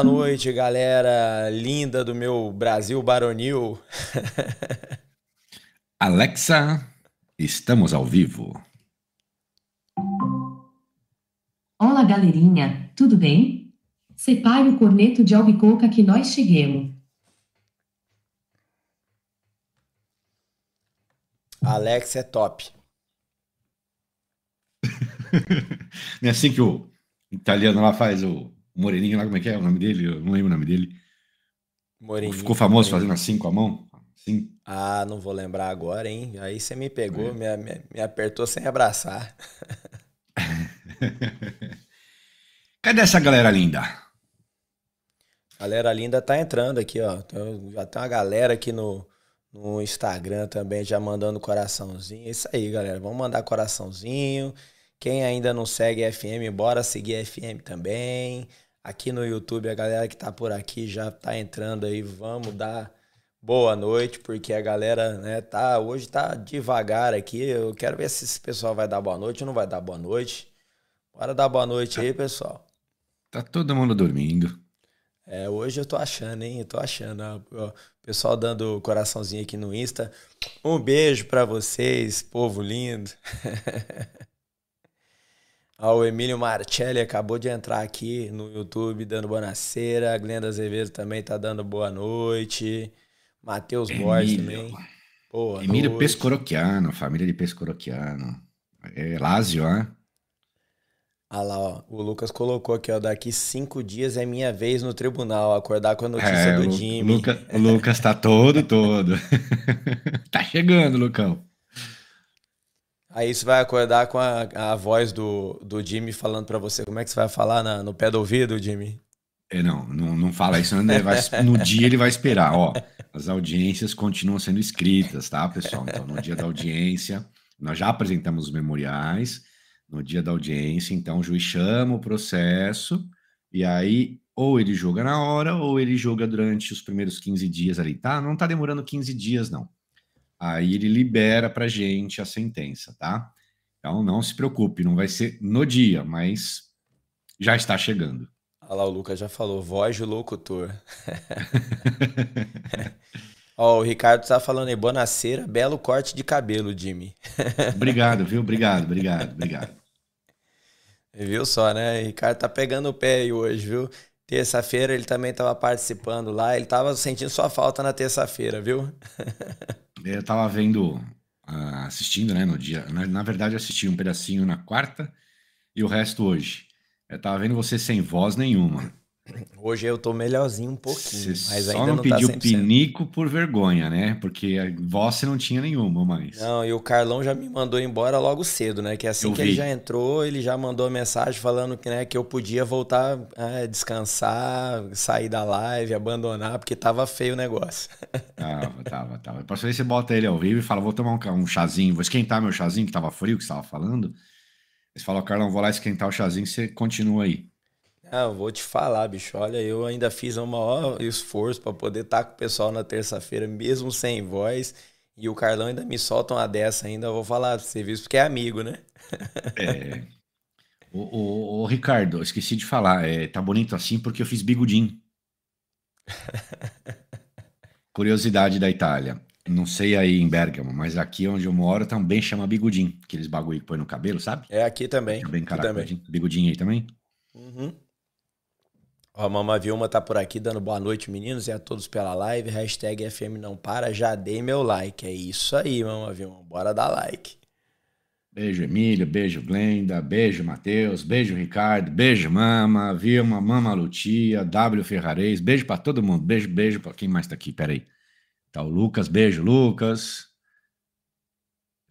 Boa noite, galera linda do meu Brasil baronil. Alexa, estamos ao vivo. Olá, galerinha, tudo bem? Separe o corneto de albicoca que nós cheguemos. Alex é top. Não é assim que o italiano lá faz o moreninho lá, como é que é o nome dele? Eu não lembro o nome dele. Moreninho. Ficou famoso Moreninho. fazendo assim com a mão? Assim. Ah, não vou lembrar agora, hein? Aí você me pegou, me, me- me apertou sem abraçar. Cadê essa galera linda? Galera linda tá entrando aqui, ó. Já tem uma galera aqui no, no Instagram também já mandando coraçãozinho. É Isso aí, galera. Vamos mandar coraçãozinho. Quem ainda não segue FM, bora seguir FM também. Aqui no YouTube, a galera que tá por aqui já tá entrando aí. Vamos dar boa noite, porque a galera, né, tá, hoje tá devagar aqui. Eu quero ver se esse pessoal vai dar boa noite ou não vai dar boa noite. Bora dar boa noite aí, pessoal. Tá todo mundo dormindo. É, hoje eu tô achando, hein? Eu tô achando. ó, pessoal dando coraçãozinho aqui no Insta. Um beijo pra vocês, povo lindo. Ó, o Emílio Marcelli acabou de entrar aqui no YouTube dando boa noite. A Glenda Azevedo também tá dando boa noite. Matheus Borges também. Boa Emílio noite. Pescorocchiano, família de Pescorocchiano. É Lázio, ó. Ah lá, ó. O Lucas colocou aqui, ó. Daqui cinco dias é minha vez no tribunal. Acordar com a notícia É, do Jimmy. Luca- o Lucas tá todo, todo. tá chegando, Lucão. Aí você vai acordar com a, a voz do, do Jimmy falando pra você. Como é que você vai falar na- no pé do ouvido, Jimmy? É, não, não, não fala isso, ele vai- no dia ele vai esperar. Ó, as audiências continuam sendo escritas, tá, pessoal? Então, no dia da audiência, nós já apresentamos os memoriais. No dia da audiência, então, o juiz chama o processo e aí ou ele julga na hora ou ele julga durante os primeiros 15 dias ali, tá? Não tá demorando 15 dias, não. Aí ele libera pra gente a sentença, tá? Então, não se preocupe, não vai ser no dia, mas já está chegando. Olha lá, o Lucas já falou, voz do locutor. Ó, o Ricardo tá falando aí, bonaceira, belo corte de cabelo, Jimmy. Obrigado, viu? Obrigado, obrigado, obrigado. Viu só, né? O Ricardo tá pegando o pé aí hoje, viu? Terça-feira ele também tava participando lá, ele tava sentindo sua falta na terça-feira, viu? Eu tava vendo, ah, assistindo, né, no dia. Na, na verdade, assisti um pedacinho na quarta e o resto hoje. Eu tava vendo você sem voz nenhuma. Hoje eu tô melhorzinho um pouquinho, Você mas só ainda não, não, tá pediu 100%. pinico por vergonha, né? Porque a voz você não tinha nenhuma, mas. Não, e o Carlão já me mandou embora logo cedo, né? Que assim Eu que ele vi. já entrou, ele já mandou mensagem falando que, né, que eu podia voltar a descansar, sair da live, abandonar, porque tava feio o negócio. Tava, tava, tava. Próxima vez você bota ele ao vivo e fala: vou tomar um, um chazinho, vou esquentar meu chazinho, que tava frio, que você tava falando. Você fala, Carlão, vou lá esquentar o chazinho, você continua aí. Ah, eu vou te falar, bicho. Olha, eu ainda fiz um maior esforço pra poder estar com o pessoal na terça-feira, mesmo sem voz. E o Carlão ainda me solta uma dessa ainda. Eu vou falar pra você, viu? Porque é amigo, né? É. Ô, ô, ô, Ricardo, esqueci de falar, é, tá bonito assim porque eu fiz bigodinho. Curiosidade da Itália. Não sei aí em Bergamo, mas aqui onde eu moro também chama bigodinho. Aqueles bagulho que põe no cabelo, sabe? É aqui também. Bem aqui também. Bigodinho aí também? Uhum. Ó, a Mama Vilma tá por aqui dando boa noite, meninos, e a todos pela live. Hashtag FM não para, já dei meu like. É isso aí, Mama Vilma. Bora dar like. Beijo, Emílio. Beijo, Glenda. Beijo, Matheus. Beijo, Ricardo. Beijo, Mama. Vilma, Mama Lutia. W Ferrarez. Beijo pra todo mundo. Beijo, beijo pra quem mais tá aqui. Peraí. Tá o Lucas. Beijo, Lucas.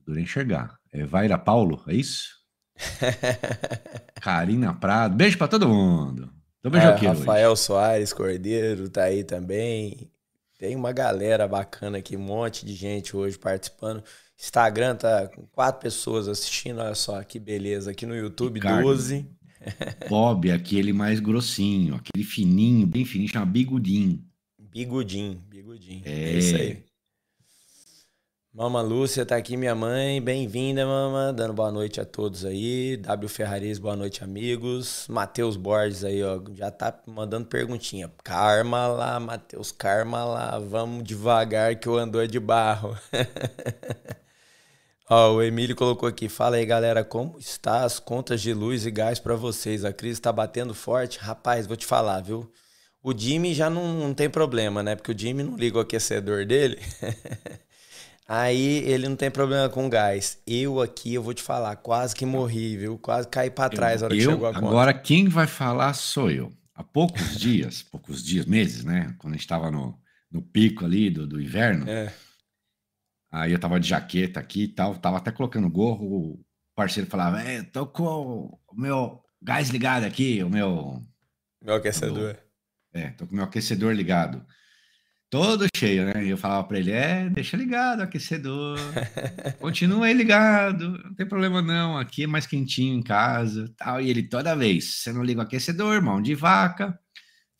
Durei enxergar. É Vaira Paulo, é isso? Karina Prado. Beijo pra todo mundo. Tô É, beijoqueiro hoje. Rafael Soares Cordeiro tá aí também. Tem uma galera bacana aqui, um monte de gente hoje participando. Instagram tá com quatro pessoas assistindo, olha só que beleza. Aqui no YouTube, Ricardo. 12. Bob, aquele mais grossinho, aquele fininho, bem fininho, chama bigudinho. Bigudinho, bigudinho. É. É. isso aí. Mama Lúcia tá aqui, minha mãe. Bem-vinda, mama. Dando boa noite a todos aí. W Ferraris, boa noite, amigos. Matheus Borges aí, ó. Já tá mandando perguntinha. Karma lá, Matheus, karma lá. Vamos devagar que o andor é de barro. Ó, o Emílio colocou aqui. Fala aí, galera, como está as contas de luz e gás pra vocês? A crise tá batendo forte? Rapaz, vou te falar, viu? O Jimmy já não, não tem problema, né? Porque o Jimmy não liga o aquecedor dele. Aí ele não tem problema com gás. Eu aqui, eu vou te falar, quase que morri, viu? Quase caí pra trás na hora que Eu- chegou a conta. agora quem vai falar sou eu. Há poucos dias, poucos dias, meses, né? Quando a gente estava no, no pico ali do, do inverno, É. aí eu tava de jaqueta aqui e tal, tava até colocando gorro, o parceiro falava, é, tô com o meu gás ligado aqui, o meu, Meu aquecedor. é, tô com o meu aquecedor ligado. Todo cheio, né? E eu falava pra ele, é, deixa ligado o aquecedor, continua aí ligado, não tem problema não, aqui é mais quentinho em casa, tal. E ele toda vez, você não liga o aquecedor, mão de vaca.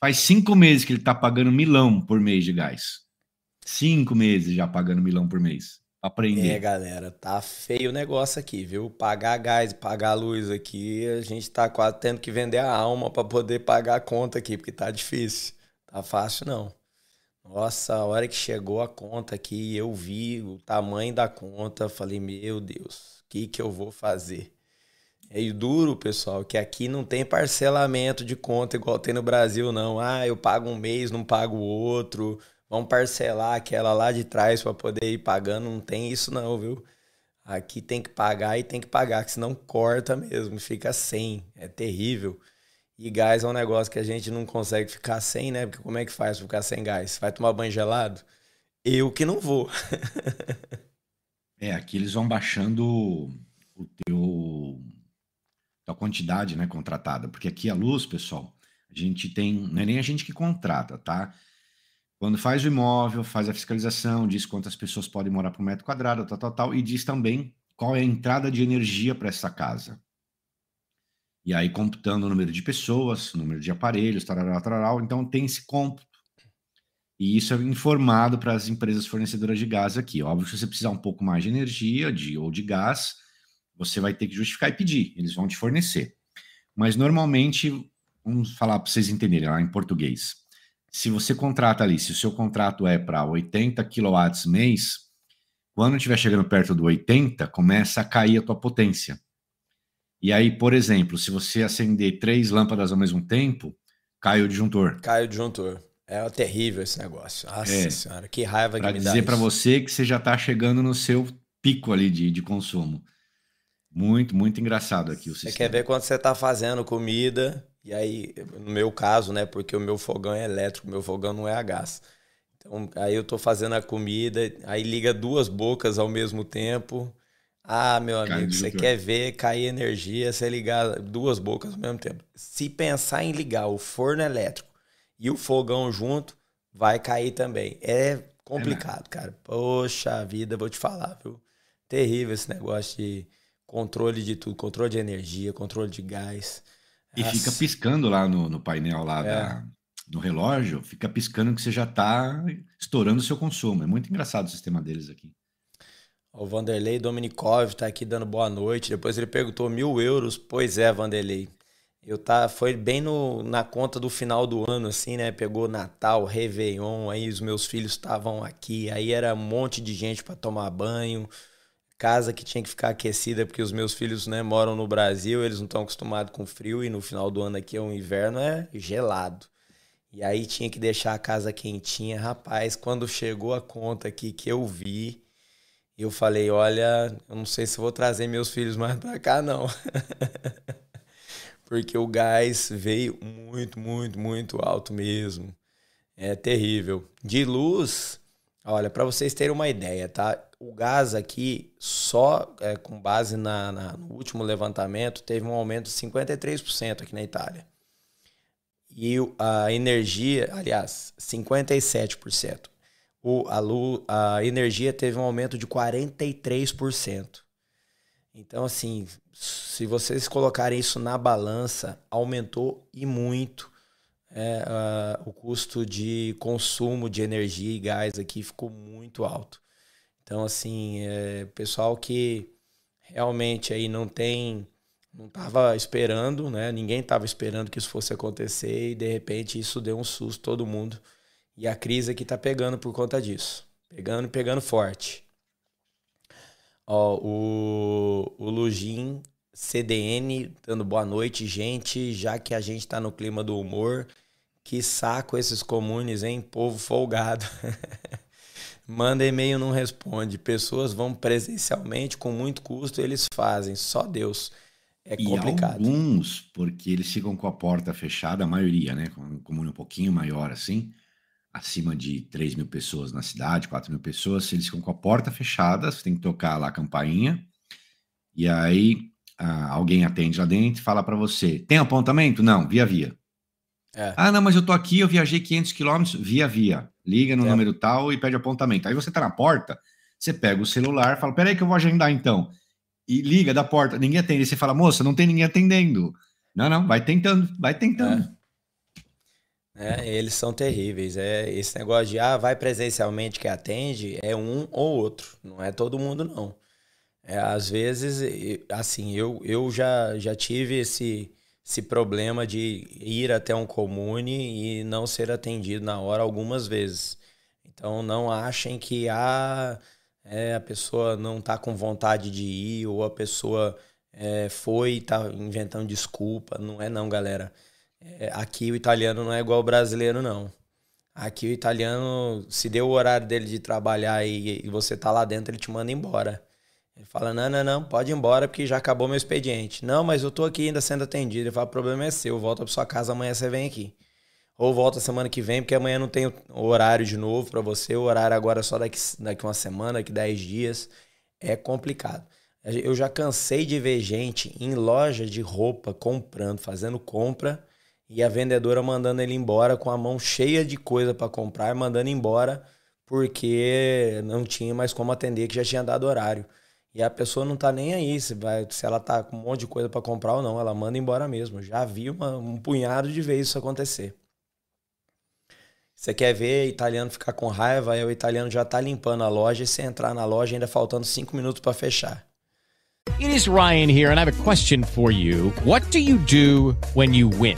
Faz cinco meses que ele tá pagando milão por mês de gás. Cinco meses já pagando milão por mês. Pra É, aprender. galera, tá feio o negócio aqui, viu? Pagar gás, pagar luz aqui, a gente tá quase tendo que vender a alma pra poder pagar a conta aqui, porque tá difícil. Tá fácil não. Nossa, a hora que chegou a conta aqui, eu vi o tamanho da conta, falei, meu Deus, o que que eu vou fazer? É duro, pessoal, que aqui não tem parcelamento de conta igual tem no Brasil, não. Ah, eu pago um mês, não pago o outro. Vamos parcelar aquela lá de trás para poder ir pagando. Não tem isso, não, viu? Aqui tem que pagar e tem que pagar, que senão corta mesmo, fica sem. É terrível. E gás é um negócio que a gente não consegue ficar sem, né? Porque como é que faz ficar sem gás? Vai tomar banho gelado? Eu que não vou. É, aqui eles vão baixando o teu tua quantidade, né, contratada, porque aqui a luz, pessoal, a gente tem, não é nem a gente que contrata, tá? Quando faz o imóvel, faz a fiscalização, diz quantas pessoas podem morar por metro quadrado, tal, tal, tal, e diz também qual é a entrada de energia para essa casa. E aí, computando o número de pessoas, o número de aparelhos, tarará, tarará, então tem esse cômputo. E isso é informado para as empresas fornecedoras de gás aqui. Óbvio se você precisar um pouco mais de energia de, ou de gás, você vai ter que justificar e pedir. Eles vão te fornecer. Mas normalmente, vamos falar para vocês entenderem lá em português. Se você contrata ali, se o seu contrato é para 80 kW mês, quando estiver chegando perto do 80, começa a cair a tua potência. E aí, por exemplo, se você acender três lâmpadas ao mesmo tempo, cai o disjuntor. Cai o disjuntor. É terrível esse negócio. Nossa É. senhora, que raiva que me dá dizer para você que você já está chegando no seu pico ali de, de consumo. Muito, muito engraçado aqui o Você sistema. quer ver quando você tá fazendo comida, e aí, no meu caso, né, porque o meu fogão é elétrico, meu fogão não é a gás. Então, aí eu tô fazendo a comida, aí liga duas bocas ao mesmo tempo. Ah, meu amigo, você quer ver cair energia, você ligar duas bocas ao mesmo tempo. Se pensar em ligar o forno elétrico e o fogão junto, vai cair também. É complicado, cara. Poxa vida, vou te falar, viu? Terrível esse negócio de controle de tudo, controle de energia, controle de gás. E Nossa. fica piscando lá no, no painel lá É. da, no relógio, fica piscando que você já está estourando o seu consumo. É muito engraçado o sistema deles aqui. O Vanderlei Dominikov tá aqui dando boa noite. Depois ele perguntou mil euros. Pois é, Vanderlei. Eu tá, foi bem no, na conta do final do ano, assim, né? Pegou Natal, Réveillon, aí os meus filhos estavam aqui, aí era um monte de gente para tomar banho, casa que tinha que ficar aquecida, porque os meus filhos, né, moram no Brasil, eles não estão acostumados com frio, e no final do ano aqui é um inverno, é gelado. E aí tinha que deixar a casa quentinha. Rapaz, quando chegou a conta aqui que eu vi, eu falei, olha, eu não sei se vou trazer meus filhos mais pra cá, não. Porque o gás veio muito, muito, muito alto mesmo. É terrível. De luz, olha, para vocês terem uma ideia, tá? O gás aqui, só é, com base na, na- no último levantamento, teve um aumento de 53% aqui na Itália. E a energia, aliás, 57%. O, a, a energia teve um aumento de 43%. Então, assim, se vocês colocarem isso na balança, aumentou e muito é, o custo de consumo de energia e gás aqui ficou muito alto. Então, assim, é, pessoal que realmente aí não tem, não estava esperando, né? Ninguém estava esperando que isso fosse acontecer e de repente isso deu um susto todo mundo. E a crise aqui tá pegando por conta disso. Pegando, pegando forte. Ó, o, o Lugin CDN dando boa noite, gente. Já que a gente tá no clima do humor, que saco esses comunes, hein? Povo folgado. Manda e-mail, não responde. Pessoas vão presencialmente com muito custo, eles fazem. Só Deus. É E complicado. alguns, porque eles ficam com a porta fechada, a maioria, né? Com um comune um pouquinho maior assim, acima de 3 mil pessoas na cidade, 4 mil pessoas, eles ficam com a porta fechada, você tem que tocar lá a campainha, e aí ah, alguém atende lá dentro e fala para você: tem apontamento? Não, via via. É. Ah, não, mas eu tô aqui, eu viajei 500 quilômetros, via via. Liga no É. número tal e pede apontamento. Aí você tá na porta, você pega o celular, fala: peraí que eu vou agendar então. E liga da porta, ninguém atende. Aí você fala: moça, não tem ninguém atendendo. Não, não, vai tentando, vai tentando. É, eles são terríveis. É esse negócio de ah, vai presencialmente que atende é um ou outro, não é todo mundo não. É, às vezes, assim, eu, eu já, já tive esse, esse problema de ir até um comune e não ser atendido na hora algumas vezes. Então não achem que ah, é, a pessoa não está com vontade de ir ou a pessoa é, foi e está inventando desculpa. Não é não, galera. É, aqui o italiano não é igual o brasileiro, não. Aqui o italiano, se deu o horário dele de trabalhar e, e você tá lá dentro, ele te manda embora. Ele fala, não, não, não, pode ir embora porque já acabou meu expediente. Não, mas eu tô aqui ainda sendo atendido. Ele fala, o problema é seu, volta pra sua casa, amanhã você vem aqui. Ou volta semana que vem, porque amanhã não tem horário de novo pra você. O horário agora é só daqui, daqui uma semana, daqui 10 dias. É complicado. Eu já cansei de ver gente em loja de roupa comprando, fazendo compra e a vendedora mandando ele embora com a mão cheia de coisa para comprar, mandando embora porque não tinha mais como atender, que já tinha dado horário. E a pessoa não tá nem aí se, vai, se ela tá com um monte de coisa para comprar ou não, ela manda embora mesmo. Já vi uma- um punhado de vezes isso acontecer. Você quer ver italiano ficar com raiva, aí o italiano já tá limpando a loja e você entrar na loja ainda faltando cinco minutos para fechar. It is Ryan here, and I have a question for you. What do you do when you win?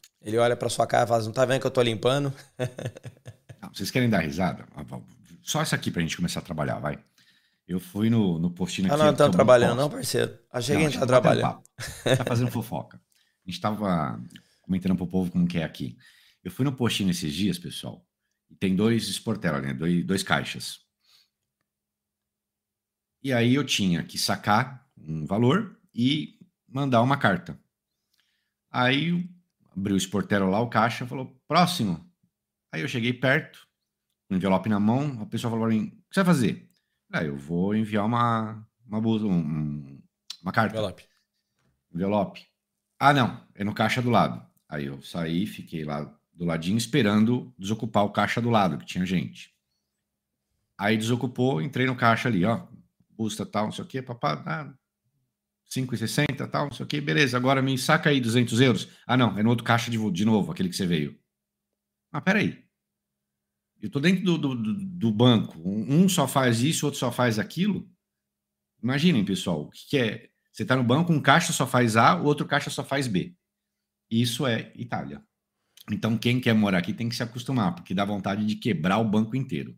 Ele olha pra sua cara e fala: Não tá vendo que eu tô limpando? Não, vocês querem dar risada? Só isso aqui pra gente começar a trabalhar, vai. Eu fui no, no postinho Ah, aqui. não eu estamos tomo trabalhando, não, parceiro. Achei que a gente Não, tá a gente tá trabalhando. Tá fazendo fofoca. A gente tava comentando pro povo como que é aqui. Eu fui no postinho esses dias, pessoal, e tem dois Sportella, né? Dois, dois caixas. E aí eu tinha que sacar um valor e mandar uma carta. Aí abriu o Sportella lá, o caixa, falou, próximo. Aí eu cheguei perto, com o envelope na mão, a pessoa falou pra mim, o que você vai fazer? Ah, eu vou enviar uma, uma, bus- um- um- uma carta. Envelope. Envelope. Ah, não, é no caixa do lado. Aí eu saí, fiquei lá do ladinho esperando desocupar o caixa do lado, que tinha gente. Aí desocupou, entrei no caixa ali, ó. Custa tal, não sei o quê, papá, ah, 5,60 tal, não sei o quê, beleza, agora me saca aí 200 euros. Ah, não, é no outro caixa de, de novo, aquele que você veio. Ah, peraí. Eu tô dentro do, do, do- banco, um só faz isso, outro só faz aquilo. Imaginem, pessoal, o que, que é? Você está no banco, um caixa só faz A, o outro caixa só faz B. Isso é Itália. Então, quem quer morar aqui tem que se acostumar, porque dá vontade de quebrar o banco inteiro.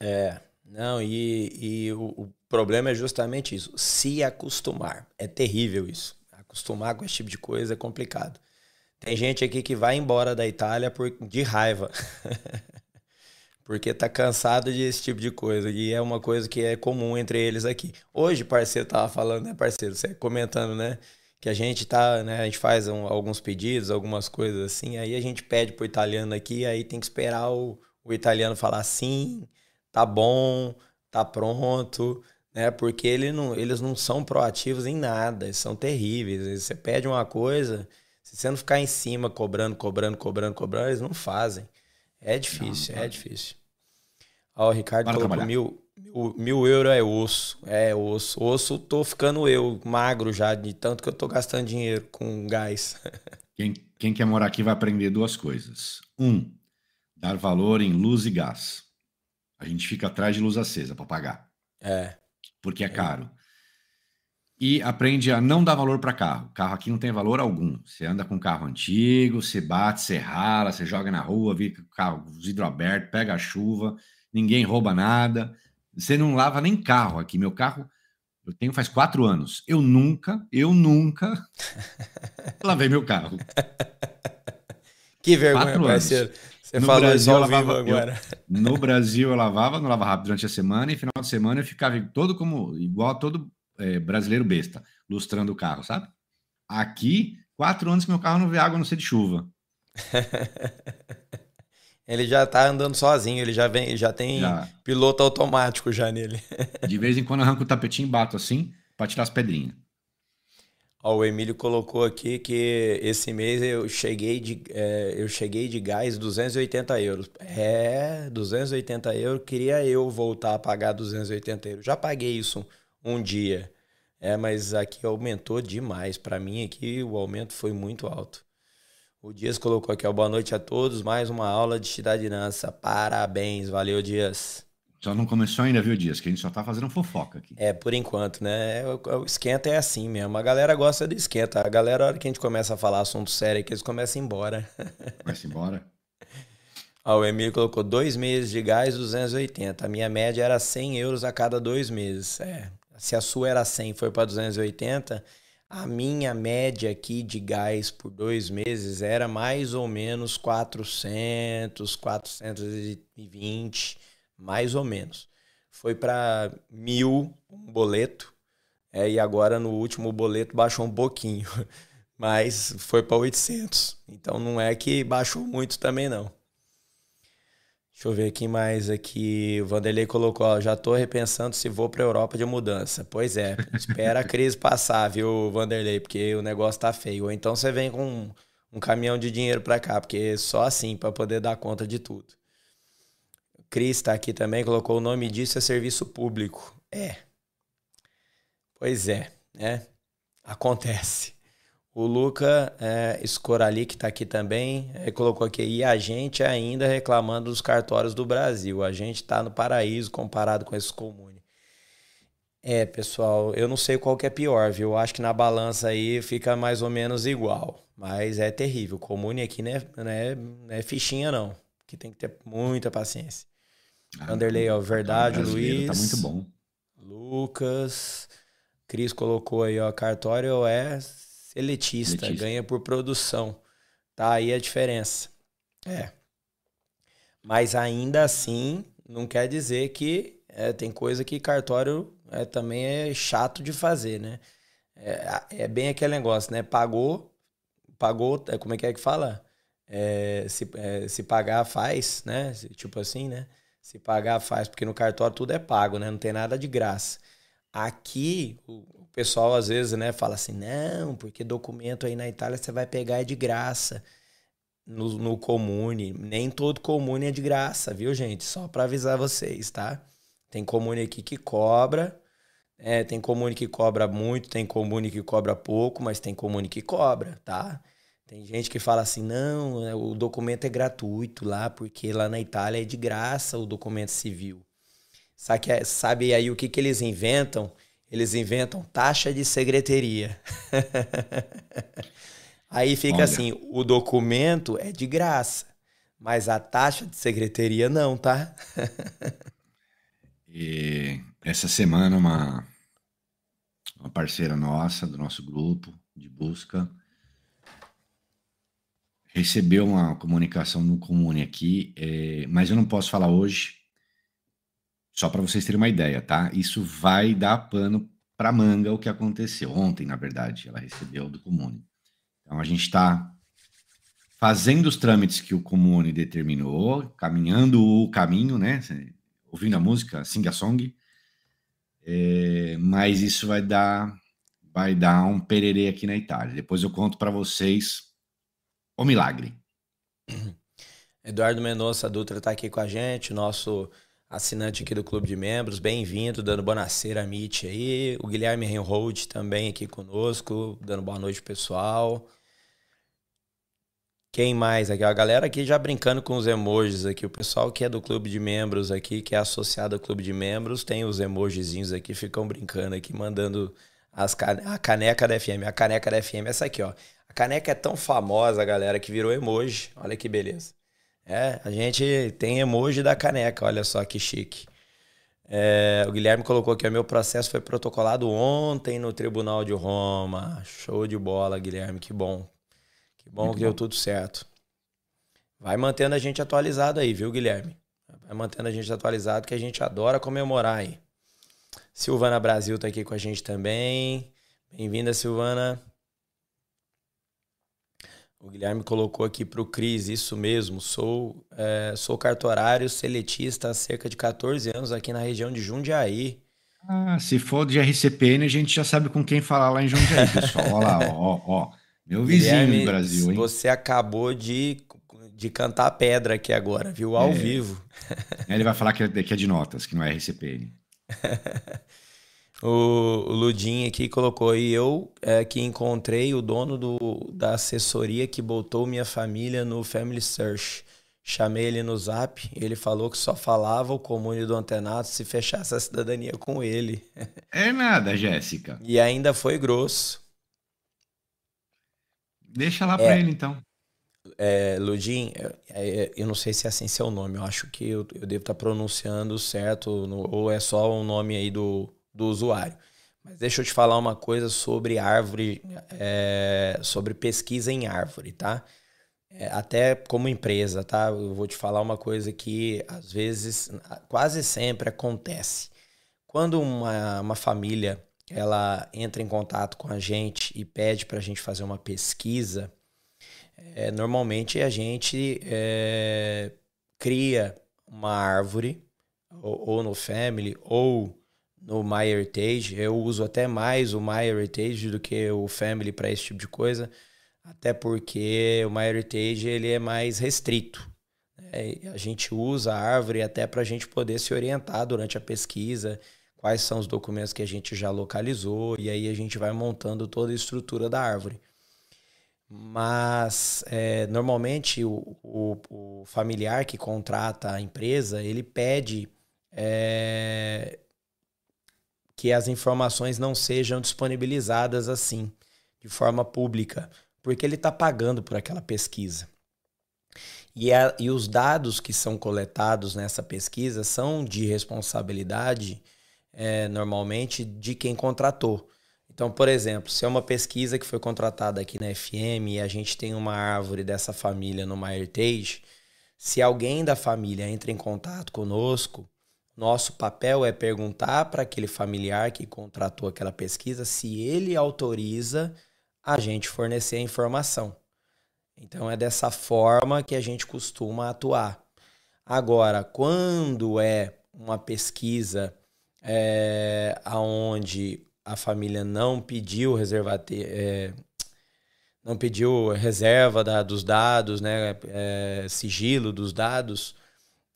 É, não, e, e o problema é justamente isso, se acostumar. É terrível isso. Acostumar com esse tipo de coisa é complicado. Tem gente aqui que vai embora da Itália por, de raiva. Porque tá cansado desse tipo de coisa. E é uma coisa que é comum entre eles aqui. Hoje, parceiro, tava falando, né, parceiro? Você comentando, né? Que a gente tá, né? A gente faz um- alguns pedidos, algumas coisas assim. Aí a gente pede pro italiano aqui, aí tem que esperar o, o italiano falar sim, tá bom, tá pronto, né? Porque ele não, eles não são proativos em nada, eles são terríveis. Você pede uma coisa, se você não ficar em cima cobrando, cobrando, cobrando, cobrando, eles não fazem. É difícil, é difícil. Ó, o Ricardo Bora trabalhar. mil, mil, mil euros é osso. É osso. Osso, tô ficando eu, magro já, de tanto que eu tô gastando dinheiro com gás. Quem, quem quer morar aqui vai aprender duas coisas. Um, dar valor em luz e gás. A gente fica atrás de luz acesa para pagar, É. porque é caro. E aprende a não dar valor para carro. Carro aqui não tem valor algum. Você anda com carro antigo, você bate, você rala, você joga na rua, vira com o carro, os vidro aberto, pega a chuva, ninguém rouba nada. Você não lava nem carro aqui. Meu carro eu tenho faz quatro anos. Eu nunca, eu nunca lavei meu carro. Que vergonha, Quatro anos. Você No falou Brasil, isso eu ao vivo lavava- eu- agora. No Brasil eu lavava, não lavava rápido durante a semana, e final de semana eu ficava todo como igual a todo eh, brasileiro besta, lustrando o carro, sabe? Aqui, quatro anos que meu carro não vê água não ser de chuva. Ele já tá andando sozinho, ele já vem, já tem Já. piloto automático já nele. De vez em quando eu arranco o tapetinho e bato assim para tirar as pedrinhas. Ó, o Emílio colocou aqui que esse mês eu cheguei de, é, eu cheguei de gás 280 euros. É, 280 euros. Queria eu voltar a pagar 280 euros. Já paguei isso um dia. É, mas aqui aumentou demais. Para mim aqui o aumento foi muito alto. O Dias colocou aqui, ó, boa noite a todos. Mais uma aula de cidadinança. Parabéns, valeu Dias. Só não começou ainda, viu, Dias? Que a gente só tá fazendo fofoca aqui. É, por enquanto, né? O, o esquenta é assim mesmo. A galera gosta do esquenta. A galera, a hora que a gente começa a falar assunto sério, é que eles começam a ir embora. Vai-se embora. Ó, o Emílio colocou dois meses de gás, 280. A minha média era 100 euros a cada dois meses. É, se a sua era 100 e foi para 280, a minha média aqui de gás por dois meses era mais ou menos 400, 420, mais ou menos. Foi para mil um boleto, é, e agora no último boleto baixou um pouquinho, mas foi para 800. Então não é que baixou muito também não. Deixa eu ver aqui mais aqui. O Vanderlei colocou, ó, já tô repensando se vou pra Europa de mudança. Pois é, espera a crise passar, viu, Vanderlei, porque o negócio tá feio. Ou então você vem com um, caminhão de dinheiro pra cá, porque só assim para poder dar conta de tudo. Cris tá aqui também, colocou o nome disso é serviço público. É. Pois é, né? Acontece. O Luca é, que está aqui também, é, colocou aqui, e a gente ainda reclamando dos cartórios do Brasil. A gente está no paraíso comparado com esses comunes. É, pessoal, eu não sei qual que é pior, viu? Acho que na balança aí fica mais ou menos igual. Mas é terrível. Comune aqui não é, não é, não é fichinha, não. Que tem que ter muita paciência. Ah, Anderley, ó, verdade, Luiz. Tá muito bom. Lucas. Cris colocou aí, ó, cartório é Seletista, Seletista, ganha por produção. Tá aí a diferença. É. Mas ainda assim, não quer dizer que é, tem coisa que cartório é, também é chato de fazer, né? É, é bem aquele negócio, né? Pagou, pagou, é, como é que é que fala? É, se, é, se pagar, faz, né? Tipo assim, né? Se pagar, faz, porque no cartório tudo é pago, né? Não tem nada de graça. Aqui, o, pessoal às vezes, né, fala assim, não, porque documento aí na Itália você vai pegar é de graça. No, no comune, nem todo comune é de graça, viu, gente? Só para avisar vocês, tá? Tem comune aqui que cobra, é, tem comune que cobra muito, tem comune que cobra pouco, mas tem comune que cobra, tá? Tem gente que fala assim, não, é, o documento é gratuito lá, porque lá na Itália é de graça o documento civil. Sabe, sabe aí o que, que eles inventam? Eles inventam taxa de secretaria. Aí fica Olha. assim: o documento é de graça, mas a taxa de secretaria não, tá? e essa semana, uma, uma parceira nossa, do nosso grupo de busca, recebeu uma comunicação no Comune aqui, é, mas eu não posso falar hoje, só para vocês terem uma ideia, tá? Isso vai dar pano para manga o que aconteceu. Ontem, na verdade, ela recebeu do Comune. Então a gente está fazendo os trâmites que o Comune determinou, caminhando o caminho, né? Ouvindo a música, sing a song. É, mas isso vai dar vai dar um pererê aqui na Itália. Depois eu conto para vocês o milagre. Eduardo Mendonça Dutra está aqui com a gente, nosso assinante aqui do Clube de Membros, bem-vindo, dando boa noite a Mitch aí. O Guilherme Reinhold também aqui conosco, dando boa noite pessoal. Quem mais aqui? A galera aqui já brincando com os emojis aqui. O pessoal que é do clube de membros aqui, que é associado ao clube de membros, tem os emojizinhos aqui, ficam brincando aqui, mandando as a caneca da FM. A caneca da FM é essa aqui, ó. A caneca é tão famosa, galera, que virou emoji. Olha que beleza. É, a gente tem emoji da caneca, olha só que chique. É, o Guilherme colocou aqui: o meu processo foi protocolado ontem no Tribunal de Roma. Show de bola, Guilherme, que bom. Que bom Muito que bom. deu tudo certo. Vai mantendo a gente atualizado aí, viu, Guilherme? Vai mantendo a gente atualizado, que a gente adora comemorar aí. Silvana Brasil tá aqui com a gente também. Bem-vinda, Silvana. O Guilherme colocou aqui para o Cris, isso mesmo. Sou, é, sou cartorário seletista há cerca de 14 anos aqui na região de Jundiaí. Ah, se for de RCPN, a gente já sabe com quem falar lá em Jundiaí, pessoal. Olha lá, ó, ó. Meu vizinho Guilherme, do Brasil, hein? Você acabou de, de cantar pedra aqui agora, viu? Ao é. vivo. Ele vai falar que é, que é de notas, que não é RCPN. O, o Ludin aqui colocou, e eu é, que encontrei o dono do, da assessoria que botou minha família no Family Search. Chamei ele no zap, ele falou que só falava o comune do antenato se fechasse a cidadania com ele. É nada, Jéssica. E ainda foi grosso. Deixa lá é, para ele, então. É, Ludim, é, é, eu não sei se é assim seu nome, eu acho que eu, eu devo estar tá pronunciando certo, no, ou é só o um nome aí do, do usuário. Mas deixa eu te falar uma coisa sobre árvore, é, sobre pesquisa em árvore, tá? É, até como empresa, tá? Eu vou te falar uma coisa que às vezes, quase sempre acontece. Quando uma, uma família ela entra em contato com a gente e pede para a gente fazer uma pesquisa, é, normalmente a gente é, cria uma árvore, ou, ou no Family, ou no MyHeritage. Eu uso até mais o MyHeritage do que o Family para esse tipo de coisa, até porque o MyHeritage ele é mais restrito. Né? A gente usa a árvore até para a gente poder se orientar durante a pesquisa, quais são os documentos que a gente já localizou, e aí a gente vai montando toda a estrutura da árvore. Mas é, normalmente o, o, o, familiar que contrata a empresa, ele pede é, que as informações não sejam disponibilizadas assim, de forma pública, porque ele está pagando por aquela pesquisa. E, a, e os dados que são coletados nessa pesquisa são de responsabilidade, é, normalmente, de quem contratou. Então, por exemplo, se é uma pesquisa que foi contratada aqui na FM e a gente tem uma árvore dessa família no MyHeritage, se alguém da família entra em contato conosco, nosso papel é perguntar para aquele familiar que contratou aquela pesquisa se ele autoriza a gente fornecer a informação. Então é dessa forma que a gente costuma atuar. Agora, quando é uma pesquisa é, aonde a família não pediu reservate, é, não pediu reserva da, dos dados, né, é, sigilo dos dados,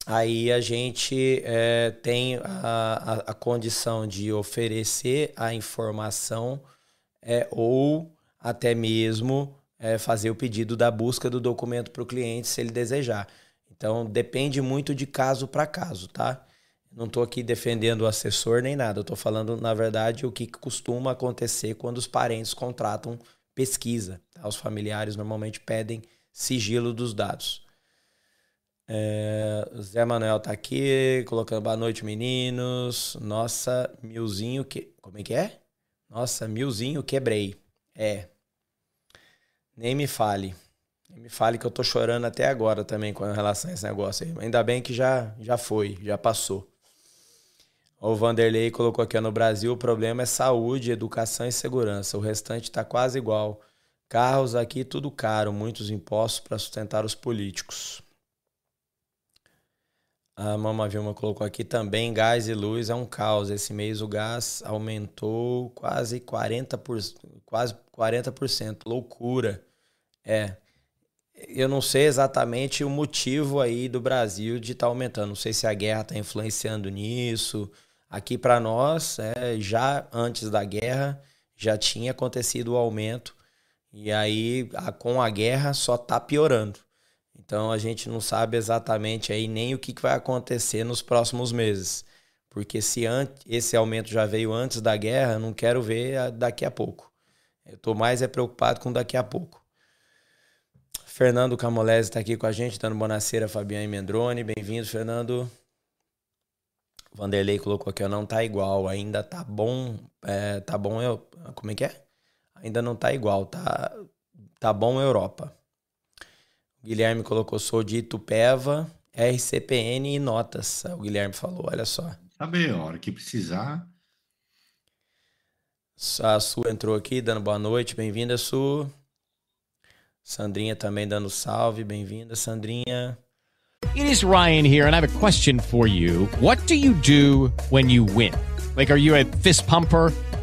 aí a gente é, tem a, a, condição de oferecer a informação é, ou até mesmo é, fazer o pedido da busca do documento para o cliente se ele desejar. Então depende muito de caso para caso, tá? Não estou aqui defendendo o assessor nem nada. Estou falando, na verdade, o que costuma acontecer quando os parentes contratam pesquisa. Tá? Os familiares normalmente pedem sigilo dos dados. É, Zé Manuel tá aqui, colocando boa noite, meninos. Nossa, milzinho que. Como é que é? Nossa, milzinho quebrei. É. Nem me fale. Nem me fale que eu tô chorando até agora também com relação a esse negócio aí. Ainda bem que já, já foi, já passou. O Vanderlei colocou aqui, no Brasil o problema é saúde, educação e segurança. O restante está quase igual. Carros aqui tudo caro, muitos impostos para sustentar os políticos. A Mama Vilma colocou aqui também gás e luz é um caos. Esse mês o gás aumentou quase 40%, por, quase 40%. Loucura. É. Eu não sei exatamente o motivo aí do Brasil de estar tá aumentando. Não sei se a guerra está influenciando nisso. Aqui para nós, é, já antes da guerra, já tinha acontecido o aumento. E aí, com a guerra, só está piorando. Então a gente não sabe exatamente aí nem o que, que vai acontecer nos próximos meses. Porque se esse aumento já veio antes da guerra, não quero ver daqui a pouco. Eu estou mais é preocupado com daqui a pouco. Fernando Camolese está aqui com a gente, dando bonaceira, Fabiane Mendrone. Bem-vindo, Fernando. Vanderlei colocou aqui, não tá igual, ainda tá bom, é, tá bom, eu, como é que é? Ainda não tá igual, tá, tá bom Europa. Guilherme colocou, sou de Itupeva, RCPN e notas. O Guilherme falou, olha só. Saber, a hora que precisar. A Su entrou aqui, dando boa noite. Bem-vinda, Su. Sandrinha também dando salve. Bem-vinda, Sandrinha. It is Ryan here, and I have a question for you. What do you do when you win? Like, are you a fist pumper?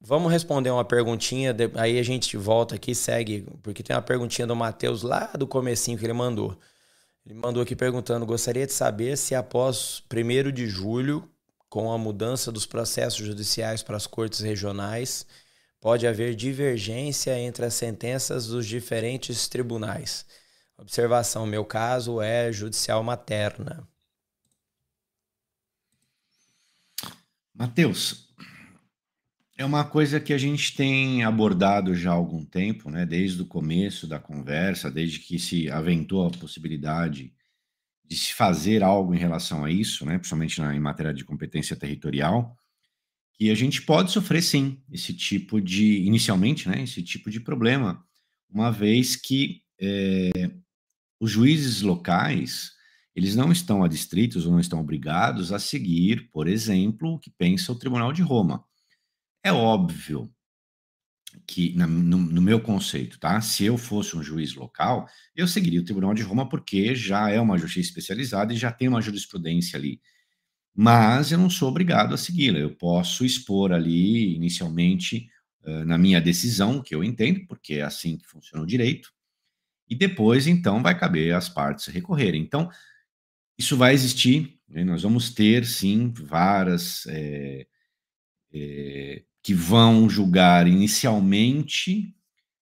Vamos responder uma perguntinha, aí a gente volta aqui segue, porque tem uma perguntinha do Matheus lá do comecinho que ele mandou. Ele mandou aqui perguntando: gostaria de saber se após 1 de julho, com a mudança dos processos judiciais para as cortes regionais, pode haver divergência entre as sentenças dos diferentes tribunais. Observação: meu caso é judicial materna. Mateus, é uma coisa que a gente tem abordado já há algum tempo, né? Desde o começo da conversa, desde que se aventou a possibilidade de se fazer algo em relação a isso, né? Principalmente na, em matéria de competência territorial, que a gente pode sofrer sim esse tipo de, inicialmente, né? Esse tipo de problema, uma vez que é, os juízes locais eles não estão adstritos ou não estão obrigados a seguir, por exemplo, o que pensa o Tribunal de Roma. É óbvio que, no, no, meu conceito, tá? Se eu fosse um juiz local, eu seguiria o Tribunal de Roma porque já é uma justiça especializada e já tem uma jurisprudência ali. Mas eu não sou obrigado a segui-la. Eu posso expor ali, inicialmente, uh, na minha decisão, que eu entendo, porque é assim que funciona o direito, e depois, então, vai caber às partes recorrerem. Então, isso vai existir, né? nós vamos ter, sim, varas é, é, que vão julgar inicialmente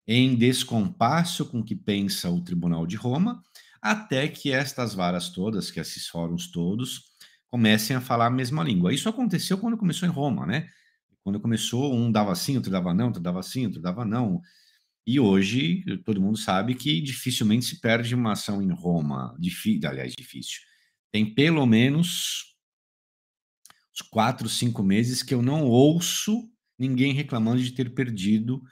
em descompasso com o que pensa o Tribunal de Roma, até que estas varas todas, que esses fóruns todos, comecem a falar a mesma língua. Isso aconteceu quando começou em Roma, né? Quando começou, um dava sim, outro dava não, outro dava sim, outro dava não. E hoje, todo mundo sabe que dificilmente se perde uma ação em Roma. Difí aliás, difícil tem pelo menos uns quatro, cinco meses que eu não ouço ninguém reclamando de ter perdido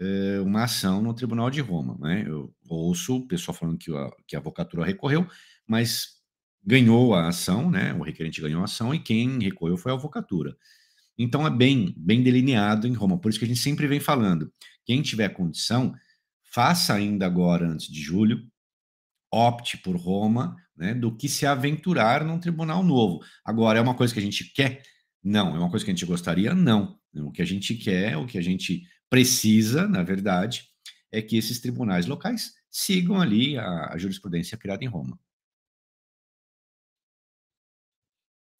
eh, uma ação no Tribunal de Roma. Né? Eu ouço o pessoal falando que a, que a recorreu, mas ganhou a ação, né? o requerente ganhou a ação e quem recorreu foi a avocatura. Então é bem, bem delineado em Roma. Por isso que a gente sempre vem falando. Quem tiver condição, faça ainda agora, antes de julho, opte por Roma, né, do que se aventurar num tribunal novo. Agora, é uma coisa que a gente quer? Não. É uma coisa que a gente gostaria? Não. O que a gente quer, o que a gente precisa, na verdade, é que esses tribunais locais sigam ali a, a jurisprudência criada em Roma.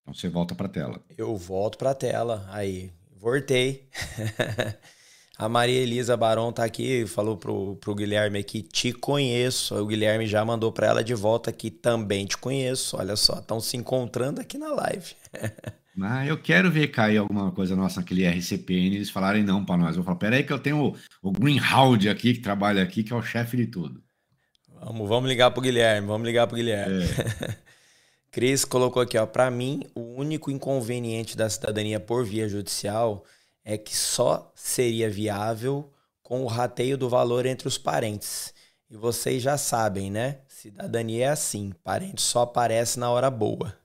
Então você volta para a tela. Eu volto para a tela. Aí, voltei. A Maria Elisa Barão tá aqui, falou pro, pro Guilherme aqui, te conheço. O Guilherme já mandou para ela de volta aqui, também te conheço. Olha só, estão se encontrando aqui na live. ah, eu quero ver cair alguma coisa nossa naquele RCPN, eles falarem não para nós. Eu falar, peraí que eu tenho o, o Greenhound aqui, que trabalha aqui, que é o chefe de tudo. Vamos, vamos ligar pro Guilherme, vamos ligar pro Guilherme. É. Cris colocou aqui, ó, para mim, o único inconveniente da cidadania por via judicial é que só seria viável com o rateio do valor entre os parentes. E vocês já sabem, né? Cidadania é assim, parente só aparece na hora boa.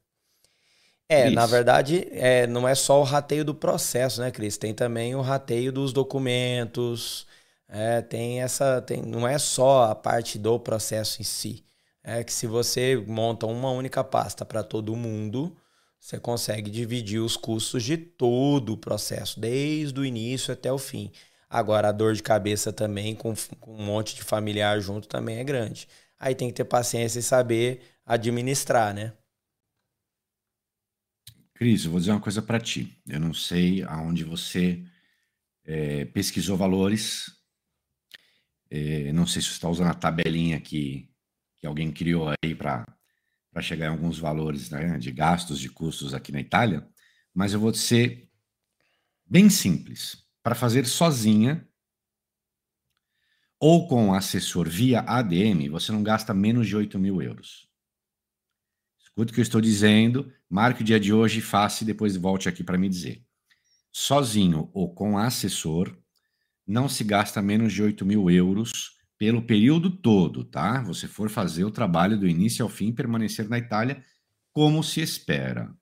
É, na verdade, é, não é só o rateio do processo, né, Cris? Tem também o rateio dos documentos. É, tem essa. Tem, não é só a parte do processo em si. É que se você monta uma única pasta para todo mundo, você consegue dividir os custos de todo o processo, desde o início até o fim. Agora, a dor de cabeça também, com, com um monte de familiar junto, também é grande. Aí tem que ter paciência e saber administrar, né? Cris, eu vou dizer uma coisa para ti. Eu não sei aonde você é, pesquisou valores. É, não sei se você está usando a tabelinha que, que alguém criou aí para chegar em alguns valores né, de gastos, de custos aqui na Itália, mas eu vou ser bem simples. Para fazer sozinha ou com assessor via ADM, você não gasta menos de 8 mil euros. Escute o que eu estou dizendo, marque o dia de hoje, faça e depois volte aqui para me dizer. Sozinho ou com assessor, não se gasta menos de 8 mil euros pelo período todo, tá? Você for fazer o trabalho do início ao fim, permanecer na Itália como se espera.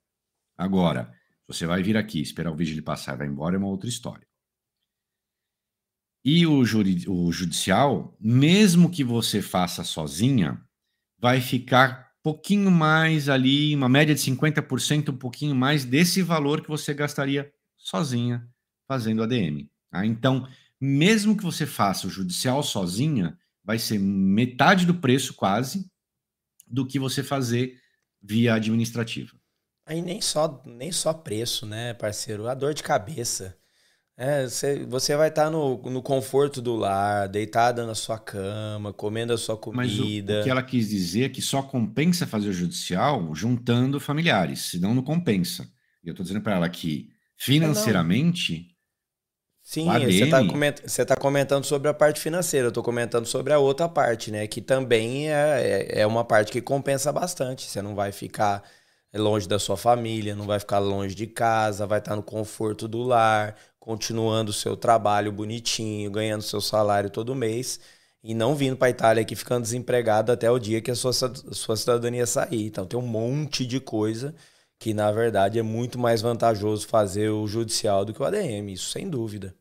Agora, você vai vir aqui, esperar o vídeo ele passar e vai embora, é uma outra história. E o, juri, o judicial, mesmo que você faça sozinha, vai ficar pouquinho mais ali, uma média de 50%, um pouquinho mais desse valor que você gastaria sozinha fazendo ADM. Tá? Então, mesmo que você faça o judicial sozinha, vai ser metade do preço quase do que você fazer via administrativa. Aí nem só, nem só preço, né, parceiro? A dor de cabeça. É, você, você vai estar no, no conforto do lar, deitada na sua cama, comendo a sua Mas o, comida. o que ela quis dizer é que só compensa fazer o judicial juntando familiares, senão não compensa. E eu estou dizendo para ela que financeiramente. Sim, você está você tá comentando sobre a parte financeira, eu estou comentando sobre a outra parte, né? Que também é, é, é uma parte que compensa bastante. Você não vai ficar longe da sua família, não vai ficar longe de casa, vai estar no conforto do lar, continuando o seu trabalho bonitinho, ganhando seu salário todo mês e não vindo para a Itália aqui ficando desempregado até o dia que a sua, sua cidadania sair. Então tem um monte de coisa que na verdade é muito mais vantajoso fazer o judicial do que o ADM, isso sem dúvida.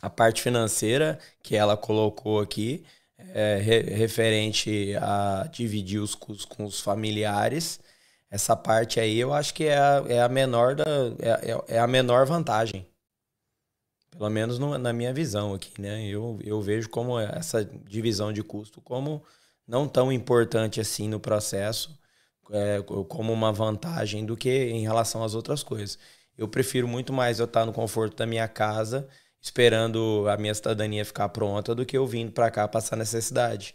A parte financeira que ela colocou aqui é re- referente a dividir os custos com os familiares. Essa parte aí eu acho que é a, é a menor da, é, é- é a menor vantagem. Pelo menos no- na minha visão aqui, né? Eu, eu vejo como essa divisão de custo como não tão importante assim no processo, é, como uma vantagem do que em relação às outras coisas. Eu prefiro muito mais eu estar no conforto da minha casa, esperando a minha cidadania ficar pronta, do que eu vindo para cá passar necessidade.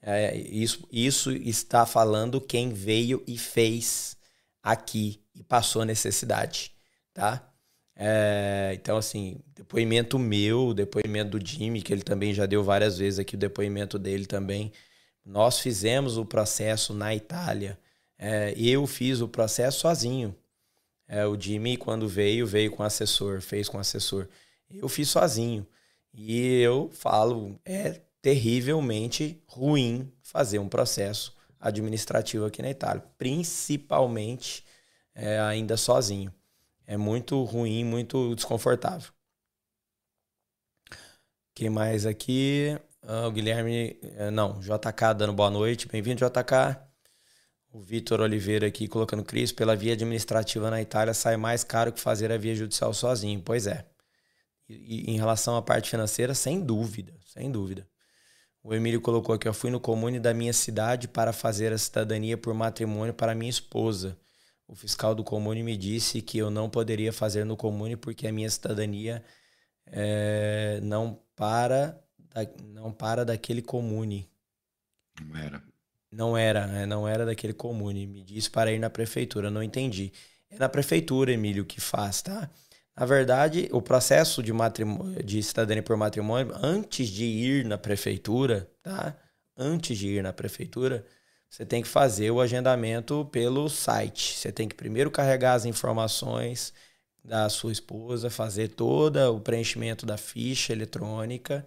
É, isso, isso está falando quem veio e fez aqui e passou necessidade, tá? É, então, assim, depoimento meu, depoimento do Jimmy, que ele também já deu várias vezes aqui o depoimento dele também. Nós fizemos o processo na Itália. É, eu fiz o processo sozinho. É, o Jimmy, quando veio, veio com assessor, fez com assessor. Eu fiz sozinho. E eu falo, é terrivelmente ruim fazer um processo administrativo aqui na Itália, principalmente é, ainda sozinho. É muito ruim, muito desconfortável. Quem mais aqui? Ah, o Guilherme, eh, não, JK dando boa noite. Bem-vindo, JK. O Vitor Oliveira aqui colocando Cris, pela via administrativa na Itália sai mais caro que fazer a via judicial sozinho. Pois é. E em relação à parte financeira, sem dúvida, sem dúvida. O Emílio colocou aqui, eu fui no comune da minha cidade para fazer a cidadania por matrimônio para minha esposa. O fiscal do comune me disse que eu não poderia fazer no comune porque a minha cidadania eh, não para da- não para daquele comune. Não era. Não era, né? não era daquele comune. Me disse para ir na prefeitura, não entendi. É na prefeitura, Emílio, que faz, tá? Na verdade, o processo de, de cidadania por matrimônio, antes de ir na prefeitura, tá? Antes de ir na prefeitura, você tem que fazer o agendamento pelo site. Você tem que primeiro carregar as informações da sua esposa, fazer todo o preenchimento da ficha eletrônica.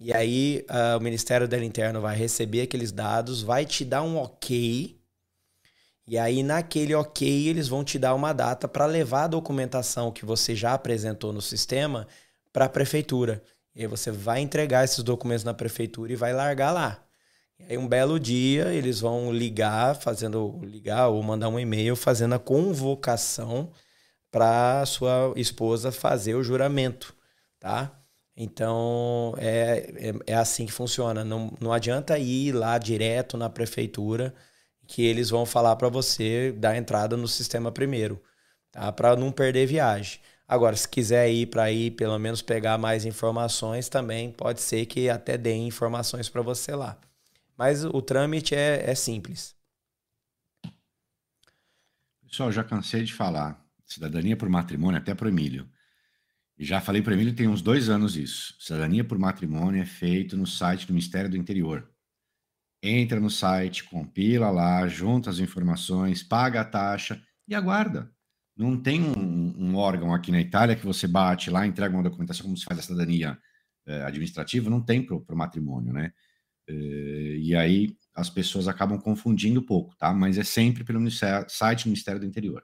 E aí ah, o Ministério da Interno vai receber aqueles dados, vai te dar um ok. E aí naquele ok eles vão te dar uma data para levar a documentação que você já apresentou no sistema para a prefeitura. E aí você vai entregar esses documentos na prefeitura e vai largar lá. E aí um belo dia eles vão ligar, fazendo ligar ou mandar um e-mail fazendo a convocação para sua esposa fazer o juramento, tá? Então é, é, é assim que funciona. Não, não adianta ir lá direto na prefeitura que eles vão falar para você dar entrada no sistema primeiro, tá? Para não perder viagem. Agora, se quiser ir para ir, pelo menos pegar mais informações, também pode ser que até deem informações para você lá. Mas o trâmite é, é simples. Pessoal, já cansei de falar. Cidadania por matrimônio, até para o Emílio. Já falei para o Emílio tem uns dois anos isso. Cidadania por matrimônio é feito no site do Ministério do Interior. Entra no site, compila lá, junta as informações, paga a taxa e aguarda. Não tem um, um órgão aqui na Itália que você bate lá, entrega uma documentação como se faz a cidadania eh, administrativa, não tem para o matrimônio, né? Eh, e aí as pessoas acabam confundindo um pouco, tá? Mas é sempre pelo site do Ministério do Interior.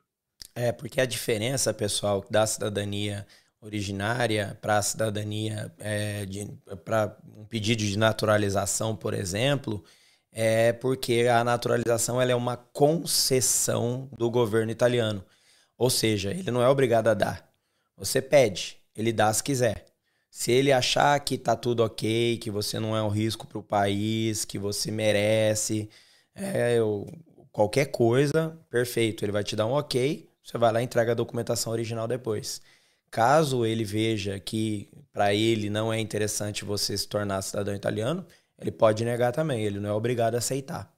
É, porque a diferença, pessoal, da cidadania originária para a cidadania, é, para um pedido de naturalização, por exemplo, é porque a naturalização ela é uma concessão do governo italiano. Ou seja, ele não é obrigado a dar. Você pede, ele dá se quiser. Se ele achar que tá tudo ok, que você não é um risco para o país, que você merece, é, o, qualquer coisa, perfeito, ele vai te dar um ok, você vai lá e entrega a documentação original depois. Caso ele veja que para ele não é interessante você se tornar cidadão italiano, ele pode negar também, ele não é obrigado a aceitar.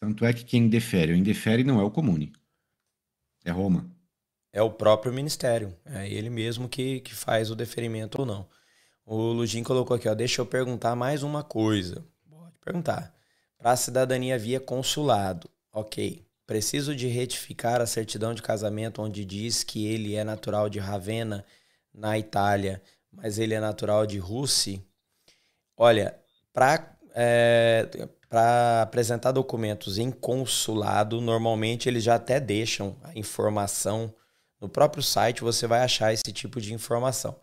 Tanto é que quem defere ou indefere não é o comune. É Roma. É o próprio ministério. É ele mesmo que, que faz o deferimento ou não. O Lugin colocou aqui, ó, deixa eu perguntar mais uma coisa. Pode perguntar. Para a cidadania via consulado, ok. Preciso de retificar a certidão de casamento onde diz que ele é natural de Ravenna, na Itália, mas ele é natural de Russi. Olha, para é, apresentar documentos em consulado, normalmente eles já até deixam a informação no próprio site, você vai achar esse tipo de informação,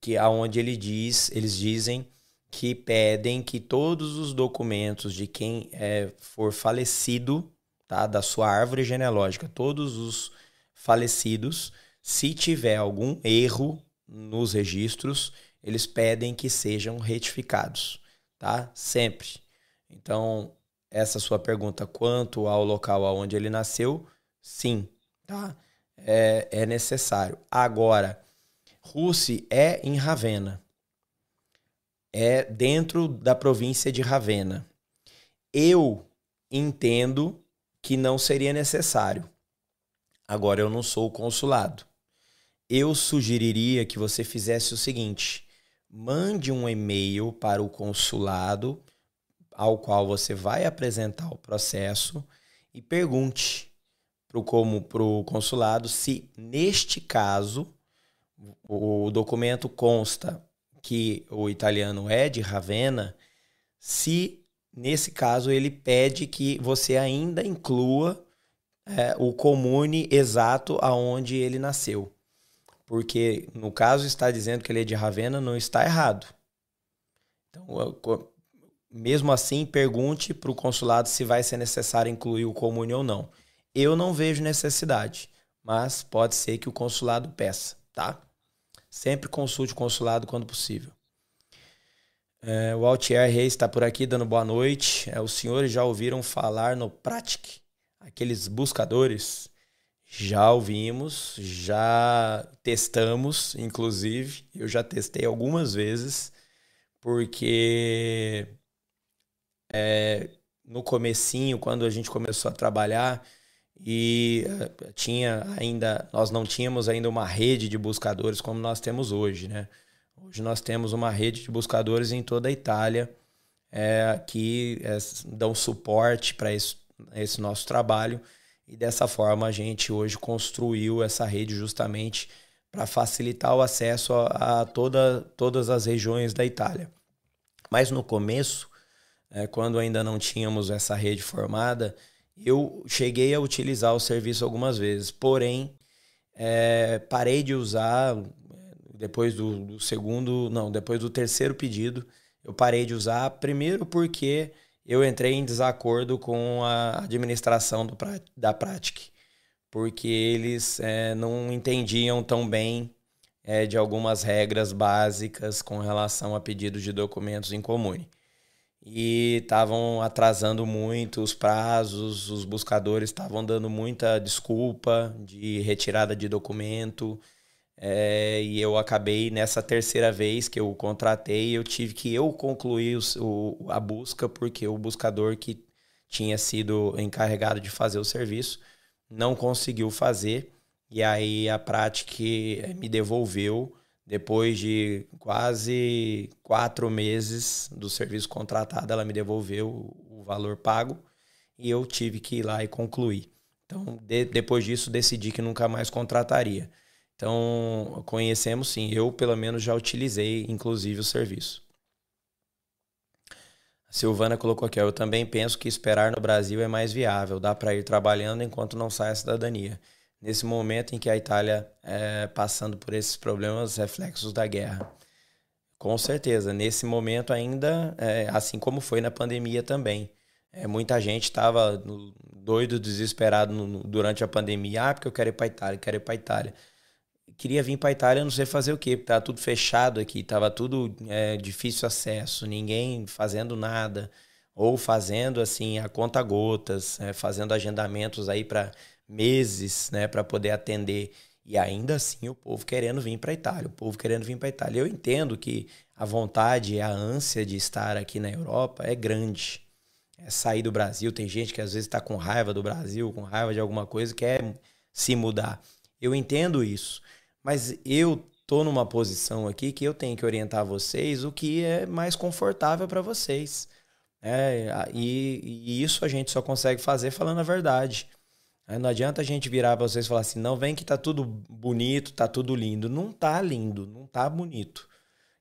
que aonde ele diz, eles dizem que pedem que todos os documentos de quem é, for falecido, tá, da sua árvore genealógica, todos os falecidos, se tiver algum erro nos registros, eles pedem que sejam retificados, tá? Sempre. Então, essa sua pergunta quanto ao local onde ele nasceu, sim, tá? É, é necessário. Agora, Russi é em Ravenna. É dentro da província de Ravenna. Eu entendo que não seria necessário. Agora, eu não sou o consulado. Eu sugeriria que você fizesse o seguinte: mande um e-mail para o consulado ao qual você vai apresentar o processo e pergunte para o consulado se, neste caso, o documento consta que o italiano é de Ravenna, se nesse caso ele pede que você ainda inclua é, o comune exato aonde ele nasceu. Porque no caso está dizendo que ele é de Ravenna, não está errado. Então, mesmo assim, pergunte para o consulado se vai ser necessário incluir o comune ou não. Eu não vejo necessidade, mas pode ser que o consulado peça, tá? Sempre consulte o consulado quando possível. É, o Altier Reis está por aqui dando boa noite. É, os senhores já ouviram falar no Pratic, aqueles buscadores? Já ouvimos, já testamos, inclusive. Eu já testei algumas vezes, porque é, no comecinho, quando a gente começou a trabalhar e uh, tinha ainda, nós não tínhamos ainda uma rede de buscadores como nós temos hoje, né? Hoje nós temos uma rede de buscadores em toda a Itália é, que é, dão suporte para esse, esse nosso trabalho e dessa forma a gente hoje construiu essa rede justamente para facilitar o acesso a, a toda, todas as regiões da Itália. Mas no começo é, quando ainda não tínhamos essa rede formada, eu cheguei a utilizar o serviço algumas vezes, porém é, parei de usar depois do, do, segundo, não, depois do terceiro pedido, eu parei de usar primeiro porque eu entrei em desacordo com a administração do, da Pratic, porque eles é, não entendiam tão bem é, de algumas regras básicas com relação a pedidos de documentos em comune e estavam atrasando muito os prazos, os buscadores estavam dando muita desculpa de retirada de documento. É, e eu acabei nessa terceira vez que eu contratei, eu tive que eu concluir o, a busca, porque o buscador que tinha sido encarregado de fazer o serviço não conseguiu fazer. E aí a prática me devolveu depois de quase quatro meses do serviço contratado, ela me devolveu o valor pago e eu tive que ir lá e concluir. Então, de, depois disso, decidi que nunca mais contrataria. Então, conhecemos sim, eu pelo menos já utilizei, inclusive, o serviço. A Silvana colocou aqui, eu também penso que esperar no Brasil é mais viável, dá para ir trabalhando enquanto não sai a cidadania nesse momento em que a Itália é passando por esses problemas reflexos da guerra. Com certeza, nesse momento ainda, é, assim como foi na pandemia também. É, muita gente estava doido, desesperado no, durante a pandemia. Ah, porque eu quero ir para Itália, quero ir para Itália. Queria vir para Itália, não sei fazer o quê, porque estava tudo fechado aqui, estava tudo é, difícil acesso, ninguém fazendo nada. ou fazendo assim a conta gotas, né? fazendo agendamentos aí para meses, né, para poder atender e ainda assim o povo querendo vir para a Itália, o povo querendo vir para a Itália. Eu entendo que a vontade, a ânsia de estar aqui na Europa é grande. É sair do Brasil, tem gente que às vezes está com raiva do Brasil, com raiva de alguma coisa, quer se mudar. Eu entendo isso, mas eu tô numa posição aqui que eu tenho que orientar vocês o que é mais confortável para vocês. É, e, e, isso a gente só consegue fazer falando a verdade. Não adianta a gente virar para vocês e falar assim, não, vem que tá tudo bonito, tá tudo lindo. Não tá lindo, não tá bonito.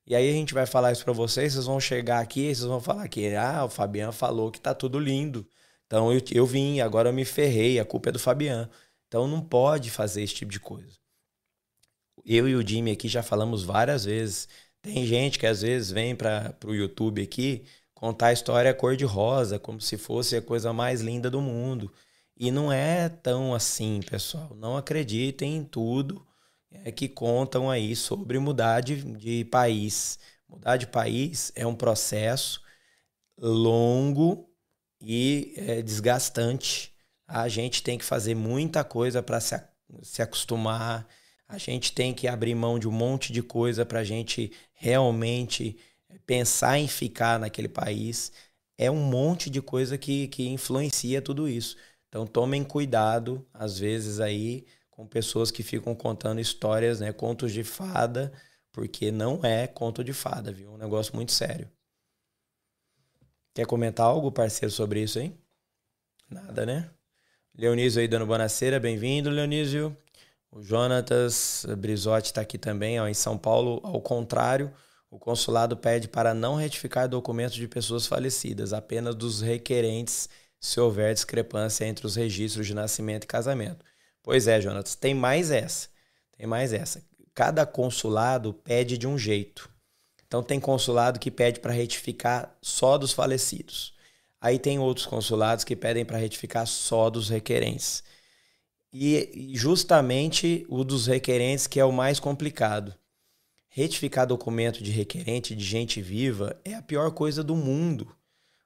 E aí a gente vai falar isso para vocês, vocês vão chegar aqui vocês vão falar que, ah, o Fabiano falou que tá tudo lindo. Então eu, eu vim, agora eu me ferrei, a culpa é do Fabiano. Então não pode fazer esse tipo de coisa. Eu e o Jimmy aqui já falamos várias vezes. Tem gente que às vezes vem para o YouTube aqui contar a história cor de rosa, como se fosse a coisa mais linda do mundo. E não é tão assim, pessoal. Não acreditem em tudo é, que contam aí sobre mudar de, de país. Mudar de país é um processo longo e é, desgastante. A gente tem que fazer muita coisa para se, se acostumar. A gente tem que abrir mão de um monte de coisa para a gente realmente pensar em ficar naquele país. É um monte de coisa que, que influencia tudo isso. Então tomem cuidado, às vezes, aí, com pessoas que ficam contando histórias, né? Contos de fada, porque não é conto de fada, viu? É um negócio muito sério. Quer comentar algo, parceiro, sobre isso, hein? Nada, né? Leonísio aí dando bonaceira, bem-vindo, Leonísio. O Jonatas Brizotti está aqui também, ó, em São Paulo, ao contrário, o consulado pede para não retificar documentos de pessoas falecidas, apenas dos requerentes se houver discrepância entre os registros de nascimento e casamento. Pois é, Jonas, tem mais essa. Tem mais essa. Cada consulado pede de um jeito. Então tem consulado que pede para retificar só dos falecidos. Aí tem outros consulados que pedem para retificar só dos requerentes. E justamente o dos requerentes que é o mais complicado. Retificar documento de requerente de gente viva é a pior coisa do mundo.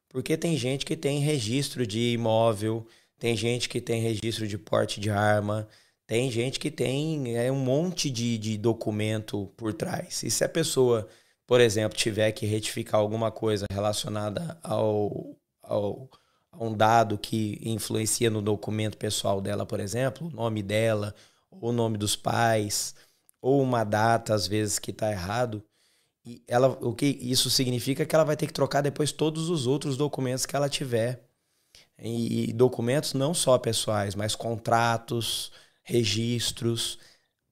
Porque tem gente que tem registro de imóvel, tem gente que tem registro de porte de arma, tem gente que tem é, um monte de, de documento por trás. E se a pessoa, por exemplo, tiver que retificar alguma coisa relacionada ao, ao, um dado que influencia no documento pessoal dela, por exemplo, o nome dela, ou o nome dos pais, ou uma data, às vezes, que está errado, e ela, o que isso significa é que ela vai ter que trocar depois todos os outros documentos que ela tiver. E, e documentos não só pessoais, mas contratos, registros.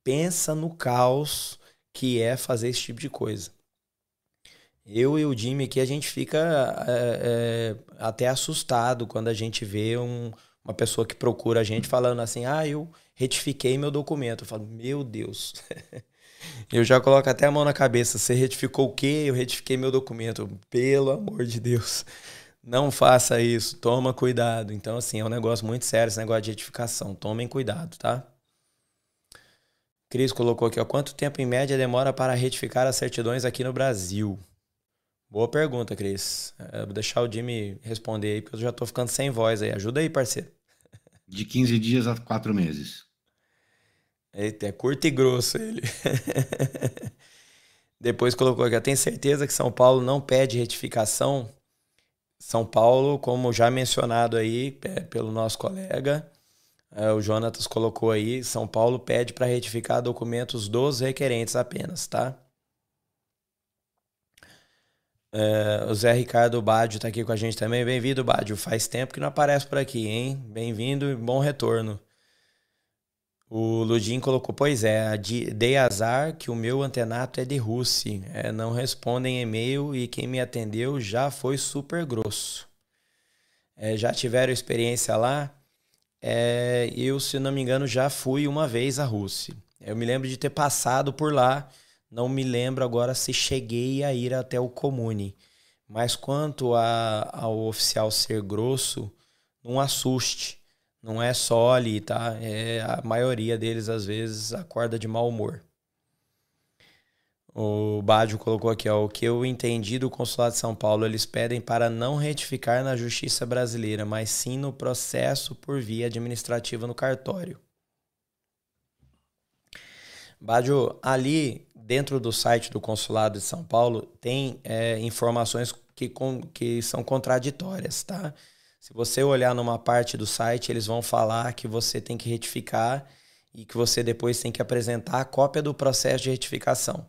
Pensa no caos que é fazer esse tipo de coisa. Eu e o Jimmy aqui, a gente fica é, é, até assustado quando a gente vê um, uma pessoa que procura a gente falando assim: ah, eu retifiquei meu documento. Eu falo, meu Deus. Eu já coloco até a mão na cabeça. Você retificou o quê? Eu retifiquei meu documento. Pelo amor de Deus. Não faça isso. Toma cuidado. Então, assim, é um negócio muito sério esse negócio de retificação. Tomem cuidado, tá? Cris colocou aqui, ó. Quanto tempo em média demora para retificar as certidões aqui no Brasil? Boa pergunta, Cris. Vou deixar o Jimmy responder aí, porque eu já tô ficando sem voz aí. Ajuda aí, parceiro. De 15 dias a 4 meses. Eita, é curto e grosso ele. Depois colocou aqui, tem certeza que São Paulo não pede retificação? São Paulo, como já mencionado aí é, pelo nosso colega, é, o Jonatas colocou aí, São Paulo pede para retificar documentos dos requerentes apenas, tá? É, o Zé Ricardo Bádio está aqui com a gente também. Bem-vindo, Bádio. Faz tempo que não aparece por aqui, hein? Bem-vindo e bom retorno. O Ludin colocou, pois é, dei azar que o meu antenato é de Rússia. É, não respondem e-mail e quem me atendeu já foi super grosso. É, já tiveram experiência lá? É, eu, se não me engano, já fui uma vez à Rússia. Eu me lembro de ter passado por lá. Não me lembro agora se cheguei a ir até o Comune. Mas quanto a, ao oficial ser grosso, não assuste não é só ali, tá? É, a maioria deles, às vezes, acorda de mau humor. O Bádio colocou aqui, ó, o que eu entendi do Consulado de São Paulo, eles pedem para não retificar na Justiça Brasileira, mas sim no processo por via administrativa no cartório. Bádio, ali dentro do site do Consulado de São Paulo tem é, informações que, com, que são contraditórias, tá? Se você olhar numa parte do site, eles vão falar que você tem que retificar e que você depois tem que apresentar a cópia do processo de retificação.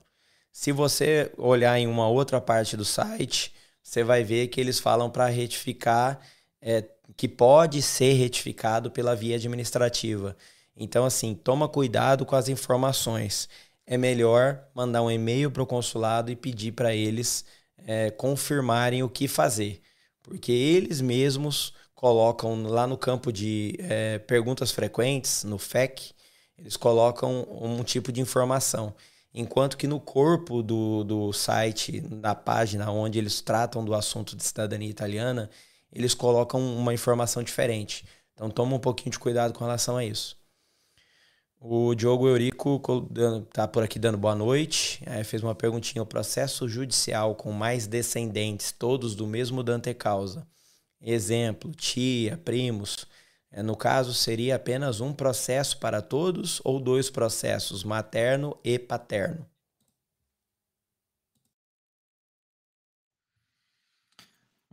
Se você olhar em uma outra parte do site, você vai ver que eles falam para retificar, é, que pode ser retificado pela via administrativa. Então, assim, toma cuidado com as informações. É melhor mandar um e-mail para o consulado e pedir para eles é, confirmarem o que fazer. Porque eles mesmos colocam lá no campo de é, perguntas frequentes, no FEC, eles colocam um tipo de informação. Enquanto que no corpo do, do site, da página onde eles tratam do assunto de cidadania italiana, eles colocam uma informação diferente. Então toma um pouquinho de cuidado com relação a isso. O Diogo Eurico tá por aqui dando boa noite. É, fez uma perguntinha. O processo judicial com mais descendentes, todos do mesmo Dante causa. Exemplo, tia, primos, é, no caso, seria apenas um processo para todos ou dois processos, materno e paterno?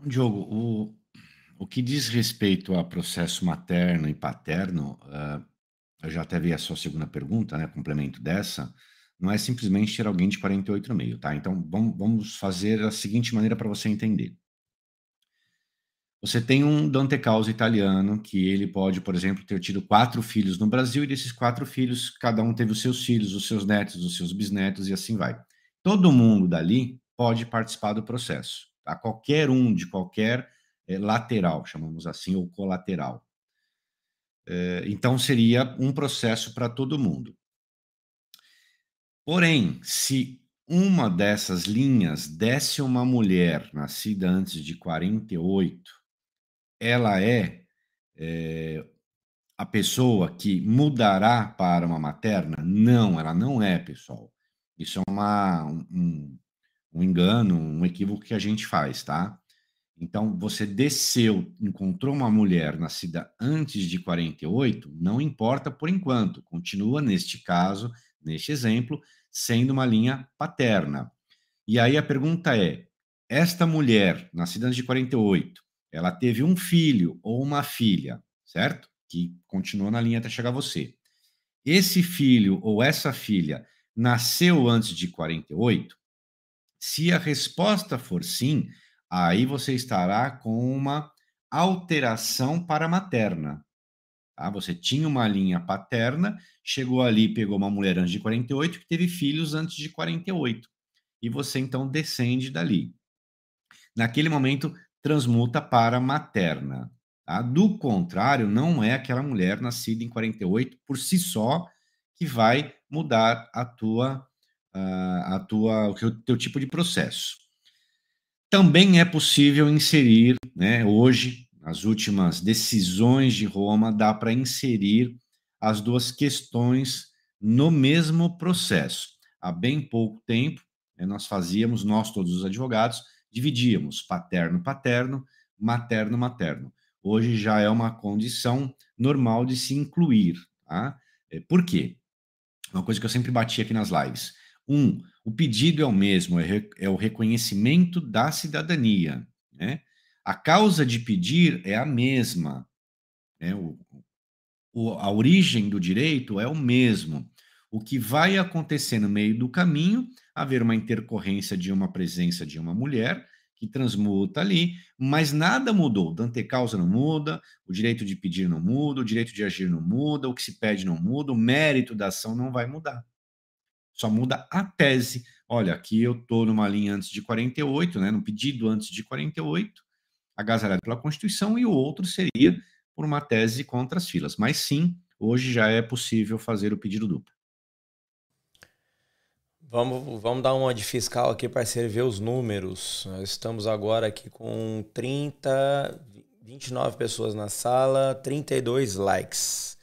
Diogo, o, o que diz respeito a processo materno e paterno, uh, eu já até vi a sua segunda pergunta, né, complemento dessa, não é simplesmente ter alguém de 48,5, tá? Então, vamos, fazer a seguinte maneira para você entender. Você tem um Dante Causa italiano que ele pode, por exemplo, ter tido quatro filhos no Brasil e desses quatro filhos, cada um teve os seus filhos, os seus netos, os seus bisnetos e assim vai. Todo mundo dali pode participar do processo, tá? Qualquer um de qualquer é, lateral, chamamos assim, ou colateral. É, então seria um processo para todo mundo. Porém, se uma dessas linhas desse uma mulher nascida antes de 48, ela é, é, a pessoa que mudará para uma materna? Não, ela não é, pessoal. Isso é uma, um, um engano, um equívoco que a gente faz, tá? Então, você desceu, encontrou uma mulher nascida antes de 48, não importa por enquanto, continua neste caso, neste exemplo, sendo uma linha paterna. E aí a pergunta é: esta mulher nascida antes de 48, ela teve um filho ou uma filha, certo? Que continua na linha até chegar você. Esse filho ou essa filha nasceu antes de 48? Se a resposta for sim, aí você estará com uma alteração para materna. Tá? Você tinha uma linha paterna, chegou ali, pegou uma mulher antes de 48 que teve filhos antes de 48. E você então descende dali. Naquele momento, transmuta para materna. Tá? Do contrário, não é aquela mulher nascida em 48 por si só que vai mudar a tua, a tua, o teu tipo de processo. Também é possível inserir, né, hoje, nas últimas decisões de Roma, dá para inserir as duas questões no mesmo processo. Há bem pouco tempo, né, nós fazíamos, nós todos os advogados, dividíamos paterno-paterno, materno-materno. Hoje já é uma condição normal de se incluir. Tá? É, por quê? Uma coisa que eu sempre bati aqui nas lives. Um, o pedido é o mesmo, é, é o reconhecimento da cidadania. Né? A causa de pedir é a mesma. Né? O, o, a origem do direito é o mesmo. O que vai acontecer no meio do caminho haver uma intercorrência de uma presença de uma mulher que transmuta ali, mas nada mudou. Dante causa não muda, o direito de pedir não muda, o direito de agir não muda, o que se pede não muda, o mérito da ação não vai mudar. Só muda a tese. Olha, aqui eu estou numa linha antes de 48, né, no pedido antes de 48, agasalhado pela Constituição, e o outro seria por uma tese contra as filas. Mas sim, hoje já é possível fazer o pedido duplo. Vamos, vamos dar uma de fiscal aqui para você ver os números. Nós estamos agora aqui com 30, 29 pessoas na sala, 32 likes.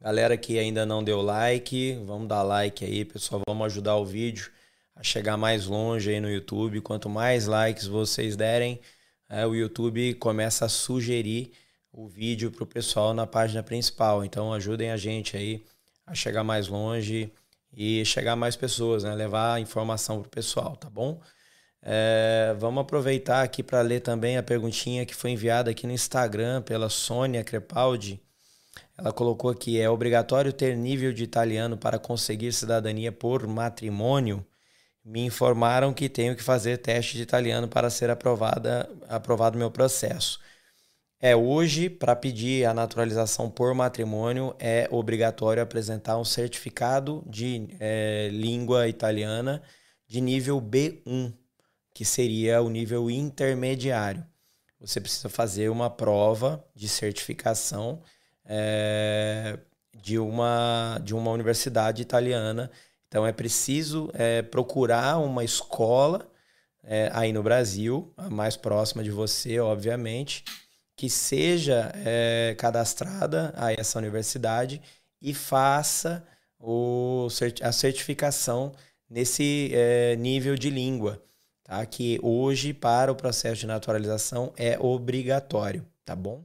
Galera que ainda não deu like, vamos dar like aí, pessoal. Vamos ajudar o vídeo a chegar mais longe aí no YouTube. Quanto mais likes vocês derem, é, o YouTube começa a sugerir o vídeo para o pessoal na página principal. Então ajudem a gente aí a chegar mais longe e chegar mais pessoas, né? Levar informação para o pessoal, tá bom? É, vamos aproveitar aqui para ler também a perguntinha que foi enviada aqui no Instagram pela Sônia Crepaldi. Ela colocou aqui: é obrigatório ter nível de italiano para conseguir cidadania por matrimônio? Me informaram que tenho que fazer teste de italiano para ser aprovada, aprovado meu processo. É hoje, para pedir a naturalização por matrimônio, é obrigatório apresentar um certificado de é, língua italiana de nível B1, que seria o nível intermediário. Você precisa fazer uma prova de certificação é, de, uma, de uma universidade italiana. Então é preciso é, procurar uma escola é, aí no Brasil, a mais próxima de você, obviamente, que seja é, cadastrada a essa universidade e faça o, a certificação nesse é, nível de língua, tá? Que hoje, para o processo de naturalização, é obrigatório, tá bom?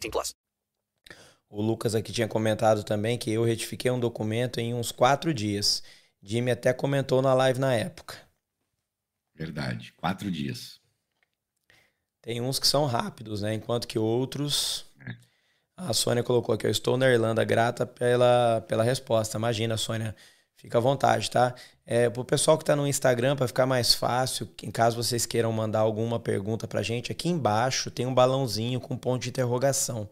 18 plus. O Lucas aqui tinha comentado também que eu retifiquei um documento em uns quatro dias. Jimmy até comentou na live na época. Verdade, quatro dias. Tem uns que são rápidos, né? Enquanto que outros. A Sônia colocou aqui, eu estou na Irlanda, grata pela, pela resposta. Imagina, Sônia, fica à vontade, tá? É, pro pessoal que está no Instagram, para ficar mais fácil, em caso vocês queiram mandar alguma pergunta pra gente, aqui embaixo tem um balãozinho com ponto de interrogação.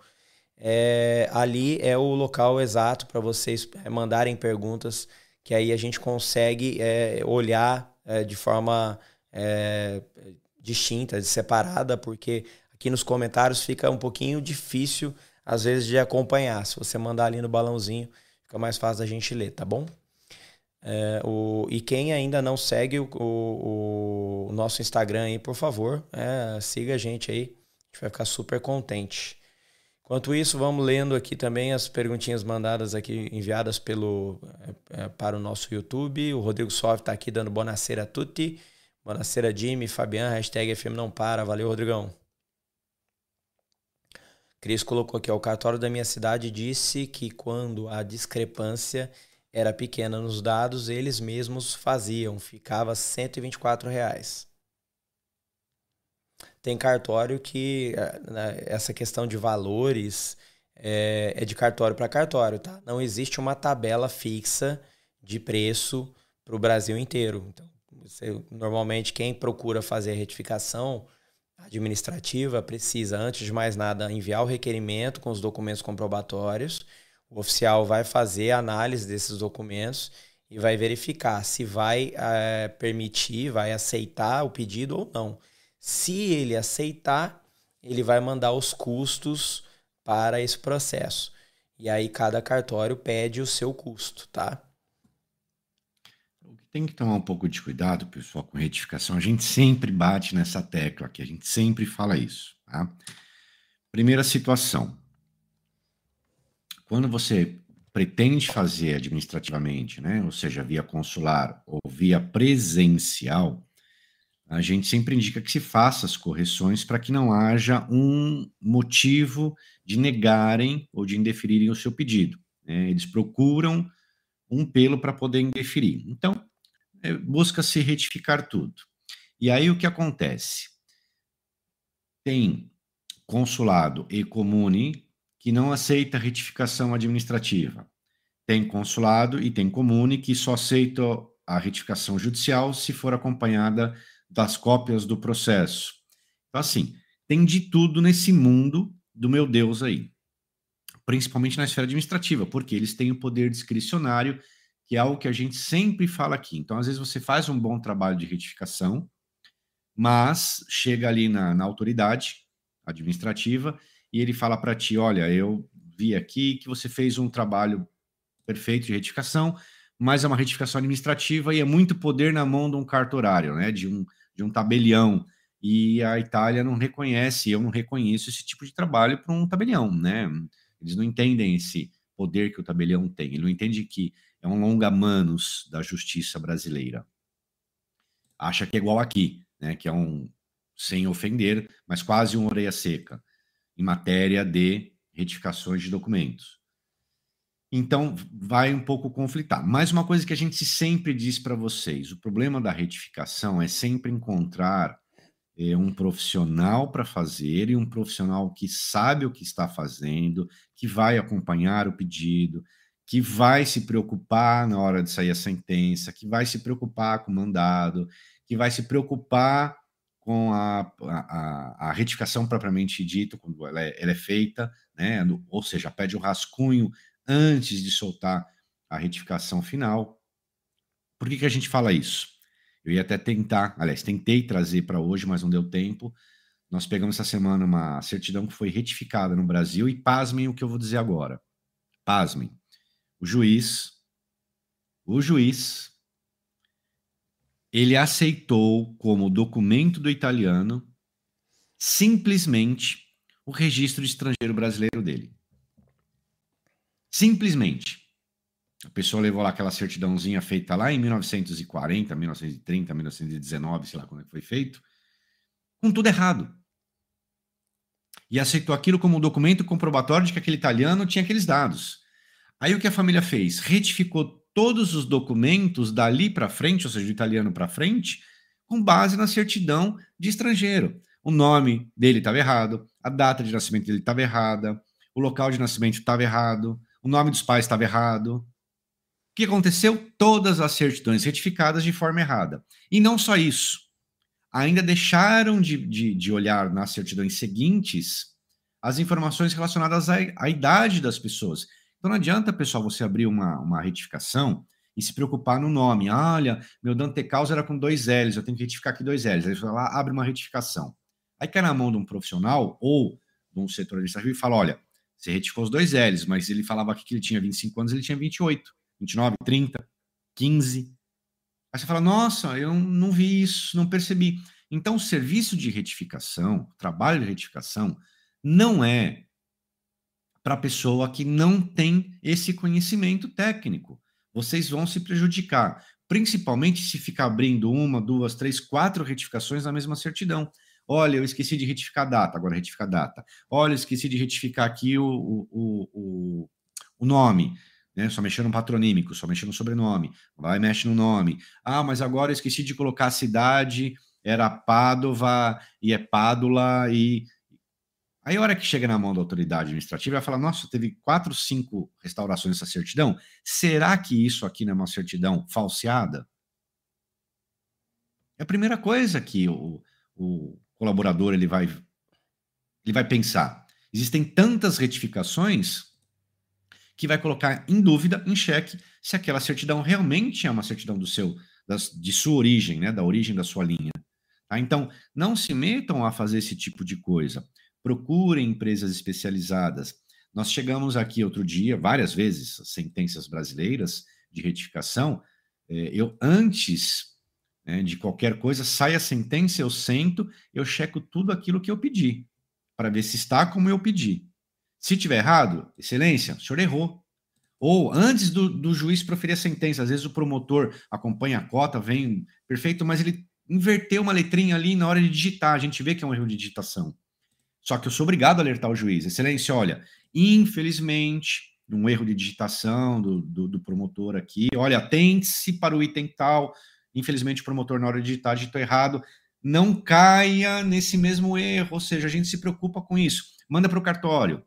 É, ali é o local exato para vocês é, mandarem perguntas, que aí a gente consegue é, olhar é, de forma é, distinta, separada, porque aqui nos comentários fica um pouquinho difícil, às vezes, de acompanhar. Se você mandar ali no balãozinho, fica mais fácil da gente ler, tá bom? É, o, e quem ainda não segue o, o, o nosso Instagram aí, por favor, é, siga a gente aí. A gente vai ficar super contente. Enquanto isso, vamos lendo aqui também as perguntinhas mandadas aqui, enviadas pelo, é, para o nosso YouTube. O Rodrigo Soft está aqui dando bonaceira a tutti. Bonaceira Jimmy, Fabian, hashtag FM não para. Valeu, Rodrigão. Cris colocou aqui, ó, o cartório da minha cidade disse que quando a discrepância era pequena nos dados, eles mesmos faziam, ficava 124 reais. Tem cartório que né, essa questão de valores é, é de cartório para cartório, tá? Não existe uma tabela fixa de preço para o Brasil inteiro. Então, você, normalmente, quem procura fazer a retificação administrativa precisa, antes de mais nada, enviar o requerimento com os documentos comprobatórios. O oficial vai fazer a análise desses documentos e vai verificar se vai é, permitir, vai aceitar o pedido ou não. Se ele aceitar, ele vai mandar os custos para esse processo. E aí cada cartório pede o seu custo, tá? tem que tomar um pouco de cuidado, pessoal, com retificação. A gente sempre bate nessa tecla aqui, a gente sempre fala isso. Tá? Primeira situação. Quando você pretende fazer administrativamente, né, ou seja, via consular ou via presencial, a gente sempre indica que se faça as correções para que não haja um motivo de negarem ou de indeferirem o seu pedido. Né? Eles procuram um pelo para poder indeferir. Então, é, busca se retificar tudo. E aí o que acontece? Tem consulado e comune que não aceita retificação administrativa. Tem consulado e tem comune que só aceita a retificação judicial se for acompanhada das cópias do processo. Então, assim, tem de tudo nesse mundo do meu Deus aí. Principalmente na esfera administrativa, porque eles têm o poder discricionário que é algo que a gente sempre fala aqui. Então, às vezes, você faz um bom trabalho de retificação, mas chega ali na, na autoridade administrativa e ele fala para ti: olha, eu vi aqui que você fez um trabalho perfeito de retificação, mas é uma retificação administrativa e é muito poder na mão de um cartorário, né? De um, de um tabelião. E a Itália não reconhece, eu não reconheço esse tipo de trabalho para um tabelião, né? Eles não entendem esse poder que o tabelião tem. Ele não entende que é um longa-manos da justiça brasileira. Acha que é igual aqui, né? Que é um, sem ofender, mas quase um orelha seca, em matéria de retificações de documentos. Então, vai um pouco conflitar. Mais uma coisa que a gente sempre diz para vocês: o problema da retificação é sempre encontrar é, um profissional para fazer e um profissional que sabe o que está fazendo, que vai acompanhar o pedido, que vai se preocupar na hora de sair a sentença, que vai se preocupar com o mandado, que vai se preocupar com a, a, a retificação propriamente dita, quando ela é, ela é feita, né? ou seja, pede o rascunho antes de soltar a retificação final. Por que, que a gente fala isso? Eu ia até tentar, aliás, tentei trazer para hoje, mas não deu tempo. Nós pegamos essa semana uma certidão que foi retificada no Brasil e pasmem o que eu vou dizer agora. Pasmem. O juiz, o juiz, ele aceitou como documento do italiano simplesmente o registro estrangeiro brasileiro dele. Simplesmente. A pessoa levou lá aquela certidãozinha feita lá em 1940, 1930, 1919, sei lá quando é foi feito, com tudo errado. E aceitou aquilo como um documento comprobatório de que aquele italiano tinha aqueles dados. Aí o que a família fez? Retificou todos os documentos dali para frente, ou seja, do italiano para frente, com base na certidão de estrangeiro. O nome dele estava errado, a data de nascimento dele estava errada, o local de nascimento estava errado, o nome dos pais estava errado. O que aconteceu? Todas as certidões retificadas de forma errada. E não só isso. Ainda deixaram de, de, de olhar nas certidões seguintes as informações relacionadas à, à, idade das pessoas. Então não adianta, pessoal, você abrir uma, uma retificação e se preocupar no nome. Ah, olha, meu Dante Causa era com dois L's, eu tenho que retificar aqui dois L's. Aí você vai lá, abre uma retificação. Aí cai na mão de um profissional ou de um setor administrativo e fala: olha, você retificou os dois L's, mas ele falava aqui que ele tinha 25 anos, ele tinha 28, 29, 30, 15. Aí você fala, nossa, eu não vi isso, não percebi. Então, o serviço de retificação, o trabalho de retificação, não é para pessoa que não tem esse conhecimento técnico. Vocês vão se prejudicar, principalmente se ficar abrindo uma, duas, três, quatro retificações na mesma certidão. Olha, eu esqueci de retificar a data, agora retifica a data. Olha, eu esqueci de retificar aqui o, o, o, o nome. Né? Só mexendo no patronímico, só mexendo no sobrenome. Vai mexe no nome. Ah, mas agora eu esqueci de colocar a cidade, era Pádua e é Pádula e. Aí, a hora que chega na mão da autoridade administrativa, vai falar: nossa, teve quatro, cinco restaurações dessa certidão. Será que isso aqui não é uma certidão falseada? É a primeira coisa que o, o, colaborador ele vai ele vai pensar. Existem tantas retificações que vai colocar em dúvida, em xeque, se aquela certidão realmente é uma certidão do seu das, de sua origem, né, da origem da sua linha. Tá? Então, não se metam a fazer esse tipo de coisa. Procurem empresas especializadas. Nós chegamos aqui outro dia, várias vezes, sentenças brasileiras de retificação. É, eu antes né, de qualquer coisa, sai a sentença, eu sento, eu checo tudo aquilo que eu pedi, para ver se está como eu pedi. Se tiver errado, excelência, o senhor errou. Ou antes do, do juiz proferir a sentença, às vezes o promotor acompanha a cota, vem perfeito, mas ele inverteu uma letrinha ali na hora de digitar, a gente vê que é um erro de digitação. Só que eu sou obrigado a alertar o juiz. Excelência, olha, infelizmente, um erro de digitação do, do, do promotor aqui, olha, atente-se para o item tal, Infelizmente, o promotor, na hora de digitar, digitou errado. Não caia nesse mesmo erro, ou seja, a gente se preocupa com isso. Manda para o cartório.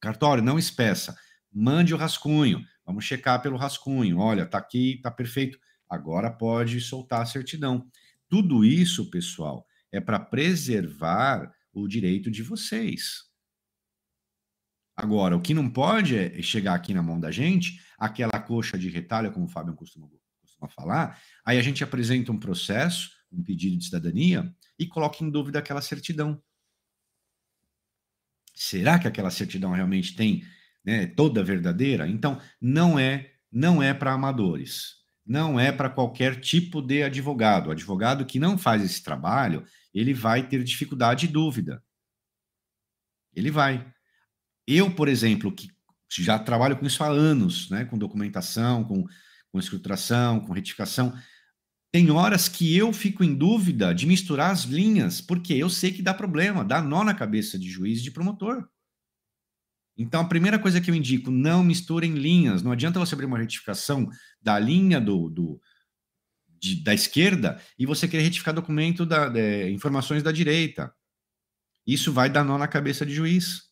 Cartório, não espeça. Mande o rascunho. Vamos checar pelo rascunho. Olha, tá aqui, tá perfeito. Agora pode soltar a certidão. Tudo isso, pessoal, é para preservar o direito de vocês. Agora, o que não pode é chegar aqui na mão da gente, aquela coxa de retalho, como o Fábio costuma, costuma falar, aí a gente apresenta um processo, um pedido de cidadania, e coloca em dúvida aquela certidão. Será que aquela certidão realmente tem né, toda verdadeira? Então, não é, não é para amadores, não é para qualquer tipo de advogado. O advogado que não faz esse trabalho, ele vai ter dificuldade e dúvida. Ele vai. Eu, por exemplo, que já trabalho com isso há anos, né, com documentação, com, com escrituração, com retificação, tem horas que eu fico em dúvida de misturar as linhas, porque eu sei que dá problema, dá nó na cabeça de juiz e de promotor. Então, a primeira coisa que eu indico, não misturem linhas. Não adianta você abrir uma retificação da linha do, do de, da esquerda e você querer retificar documento da, de, informações da direita. Isso vai dar nó na cabeça de juiz.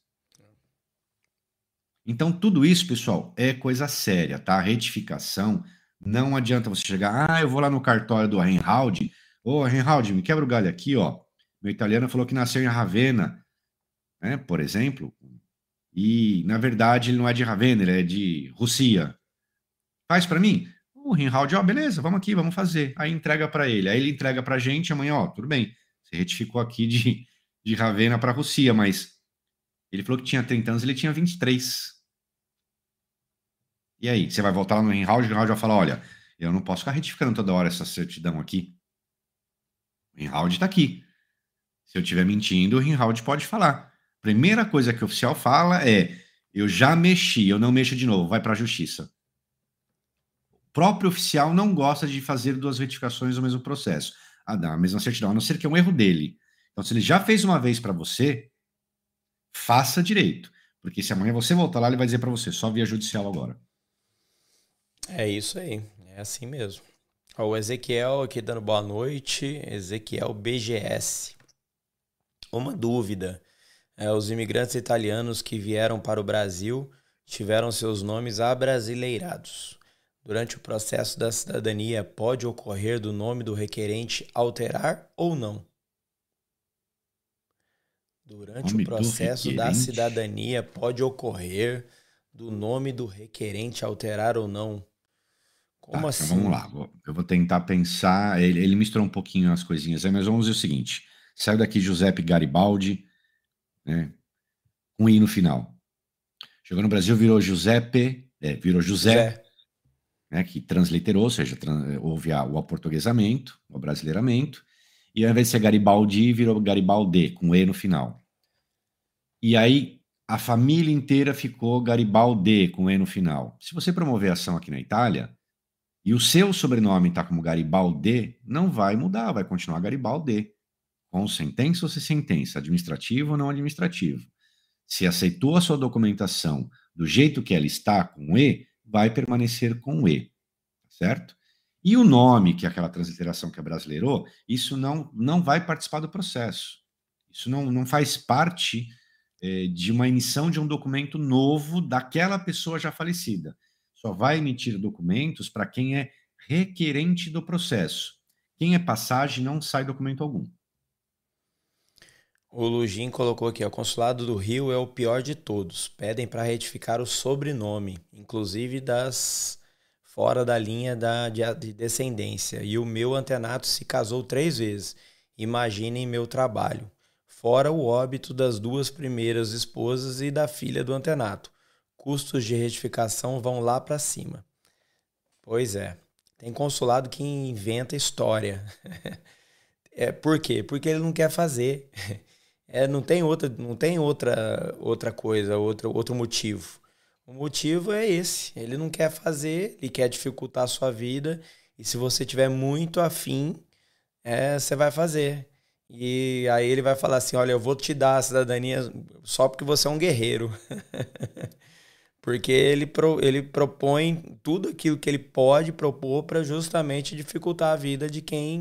Então, tudo isso, pessoal, é coisa séria, tá? Retificação não adianta você chegar, ah, eu vou lá no cartório do Reinhold. Ô, oh, Reinhold, me quebra o galho aqui, ó. Meu italiano falou que nasceu em Ravenna, né, por exemplo. E, na verdade, ele não é de Ravenna, ele é de Rússia. Faz para mim? O Reinhold, ó, beleza, vamos aqui, vamos fazer. Aí entrega para ele. Aí ele entrega pra gente amanhã, ó, tudo bem. Você retificou aqui de, de Ravenna para Rússia, mas ele falou que tinha 30 anos, ele tinha 23. E aí, você vai voltar lá no Reinhold, o Reinhold vai falar, olha, eu não posso ficar retificando toda hora essa certidão aqui. O Reinhold está aqui. Se eu estiver mentindo, o Reinhold pode falar. Primeira coisa que o oficial fala é, eu já mexi, eu não mexo de novo, vai para a justiça. O próprio oficial não gosta de fazer duas retificações no mesmo processo, a da mesma certidão, a não ser que é um erro dele. Então, se ele já fez uma vez para você, faça direito. Porque se amanhã você voltar lá, ele vai dizer para você, só via judicial agora. É isso aí, é assim mesmo. o Ezequiel aqui dando boa noite, Ezequiel BGS. Uma dúvida: é, os imigrantes italianos que vieram para o Brasil tiveram seus nomes abrasileirados. Durante o processo da cidadania, pode ocorrer do nome do requerente alterar ou não? Durante nome o processo da cidadania, pode ocorrer do nome do requerente alterar ou não? Como tá, assim? Então vamos assim? lá, eu vou tentar pensar. Ele, ele misturou um pouquinho as coisinhas aí, mas vamos ver o seguinte: saiu daqui Giuseppe Garibaldi, né? Um I no final. Chegou no Brasil, virou Giuseppe, é, virou José, José. Né, que transliterou, ou seja, trans, houve a, o aportuguesamento, o brasileiramento, e ao invés de ser Garibaldi, virou Garibaldi, com E no final. E aí a família inteira ficou Garibaldi, com E no final. Se você promover ação aqui na Itália, e o seu sobrenome está como Garibaldi, não vai mudar, vai continuar Garibaldi. Com sentença ou sem sentença, administrativo ou não administrativo. Se aceitou a sua documentação do jeito que ela está, com E, vai permanecer com E, certo? E o nome, que é aquela transliteração que é brasileirou, isso não, não vai participar do processo. Isso não, não faz parte eh, de uma emissão de um documento novo daquela pessoa já falecida só vai emitir documentos para quem é requerente do processo. Quem é passagem não sai documento algum. O Lugin colocou aqui: o consulado do Rio é o pior de todos. Pedem para retificar o sobrenome, inclusive das fora da linha da, de, de descendência. E o meu antenato se casou três vezes. Imaginem meu trabalho. Fora o óbito das duas primeiras esposas e da filha do antenato custos de retificação vão lá para cima. Pois é. Tem consulado que inventa história. é, por quê? Porque ele não quer fazer. É, não tem outra, não tem outra, outra coisa, outro, outro motivo. O motivo é esse. Ele não quer fazer, ele quer dificultar a sua vida. E se você tiver muito afim, é, você vai fazer. E aí ele vai falar assim: olha, eu vou te dar a cidadania só porque você é um guerreiro. porque ele, pro, ele propõe tudo aquilo que ele pode propor para justamente dificultar a vida de quem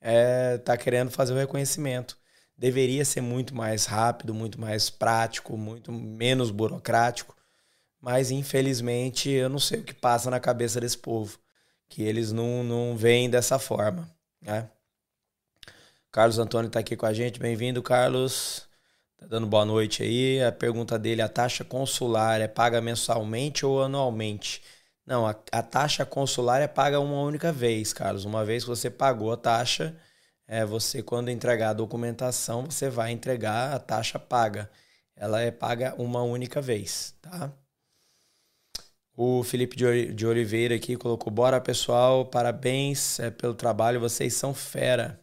está é, tá querendo fazer o reconhecimento. Deveria ser muito mais rápido, muito mais prático, muito menos burocrático, mas infelizmente eu não sei o que passa na cabeça desse povo, que eles não, não veem dessa forma. Né? Carlos Antônio está aqui com a gente, bem-vindo, Carlos. Tá dando boa noite aí. A pergunta dele: a taxa consular é paga mensalmente ou anualmente? Não, a, a taxa consular é paga uma única vez, Carlos. Uma vez que você pagou a taxa, é você quando entregar a documentação, você vai entregar a taxa paga. Ela é paga uma única vez, tá? O Felipe de Oliveira aqui colocou: Bora pessoal, parabéns é, pelo trabalho, vocês são fera.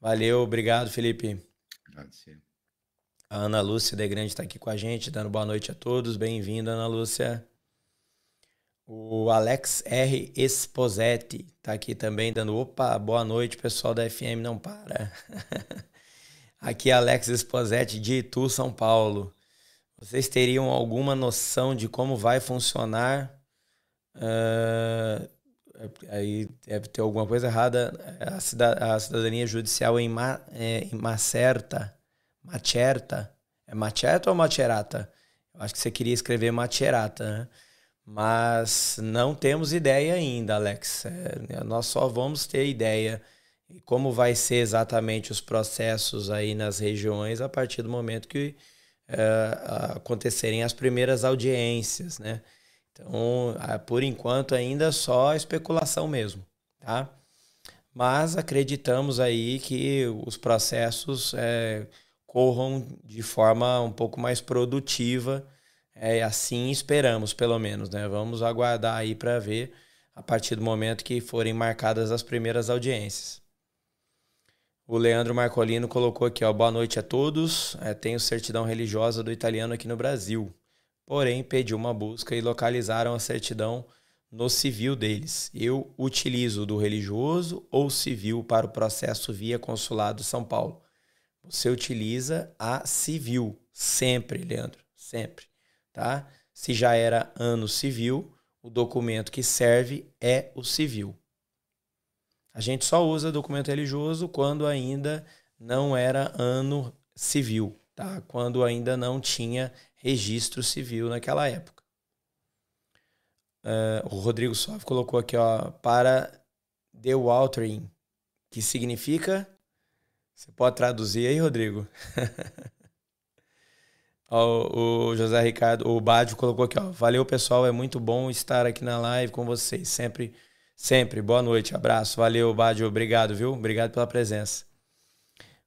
Valeu, obrigado, Felipe. Agradecer. A Ana Lúcia de Grande está aqui com a gente, dando boa noite a todos. Bem-vinda, Ana Lúcia. O Alex R. Esposetti está aqui também, dando opa, boa noite, pessoal da FM Não Para. aqui é Alex Esposetti de Itu, São Paulo. Vocês teriam alguma noção de como vai funcionar? Uh, aí deve ter alguma coisa errada. A, cidadania judicial em, Ma, é, em Macerta. Macerta. É Macerta ou Macerata? Eu acho que você queria escrever Macerata, né? Mas não temos ideia ainda, Alex. É, nós só vamos ter ideia de como vai ser exatamente os processos aí nas regiões a partir do momento que uh, acontecerem as primeiras audiências, né? Então, uh, por enquanto, ainda só especulação mesmo, tá? Mas acreditamos aí que os processos é, corram de forma um pouco mais produtiva, é, assim esperamos, pelo menos, né? Vamos aguardar aí para ver a partir do momento que forem marcadas as primeiras audiências. O Leandro Marcolino colocou aqui, ó, boa noite a todos. É, tenho certidão religiosa do italiano aqui no Brasil. Porém, pedi uma busca e localizaram a certidão no civil deles. Eu utilizo do religioso ou civil para o processo via consulado São Paulo. Você utiliza a civil sempre, Leandro, sempre, tá? Se já era ano civil, o documento que serve é o civil. A gente só usa documento religioso quando ainda não era ano civil, tá? Quando ainda não tinha registro civil naquela época. Uh, o Rodrigo Sov colocou aqui, ó, para the watering, que significa. Você pode traduzir aí, Rodrigo? o, o, José Ricardo, o Bádio colocou aqui, ó. Valeu, pessoal. É muito bom estar aqui na live com vocês. Sempre Sempre. Boa noite. Abraço. Valeu, Badio. Obrigado, viu? Obrigado pela presença.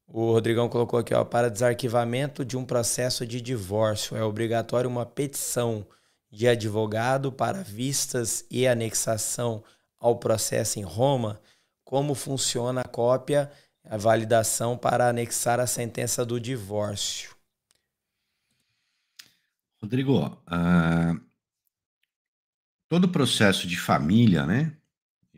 O Rodrigão colocou aqui, ó, para desarquivamento de um processo de divórcio é obrigatório uma petição de advogado para vistas e anexação ao processo em Roma. Como funciona a cópia, a validação para anexar a sentença do divórcio? Rodrigo, uh, todo processo de família, né?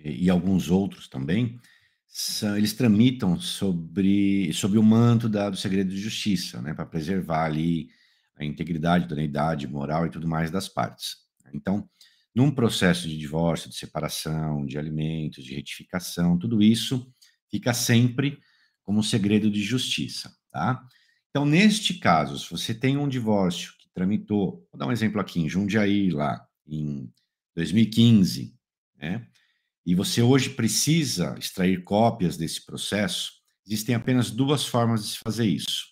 e alguns outros também, são, eles tramitam sobre, sobre o manto da, do segredo de justiça, né, para preservar ali a integridade, idoneidade moral e tudo mais das partes. Então, num processo de divórcio, de separação, de alimentos, de retificação, tudo isso fica sempre como segredo de justiça, tá? Então, neste caso, se você tem um divórcio tramitou, vou dar um exemplo aqui, em Jundiaí, lá, em 2015, né? e você hoje precisa extrair cópias desse processo, existem apenas duas formas de se fazer isso.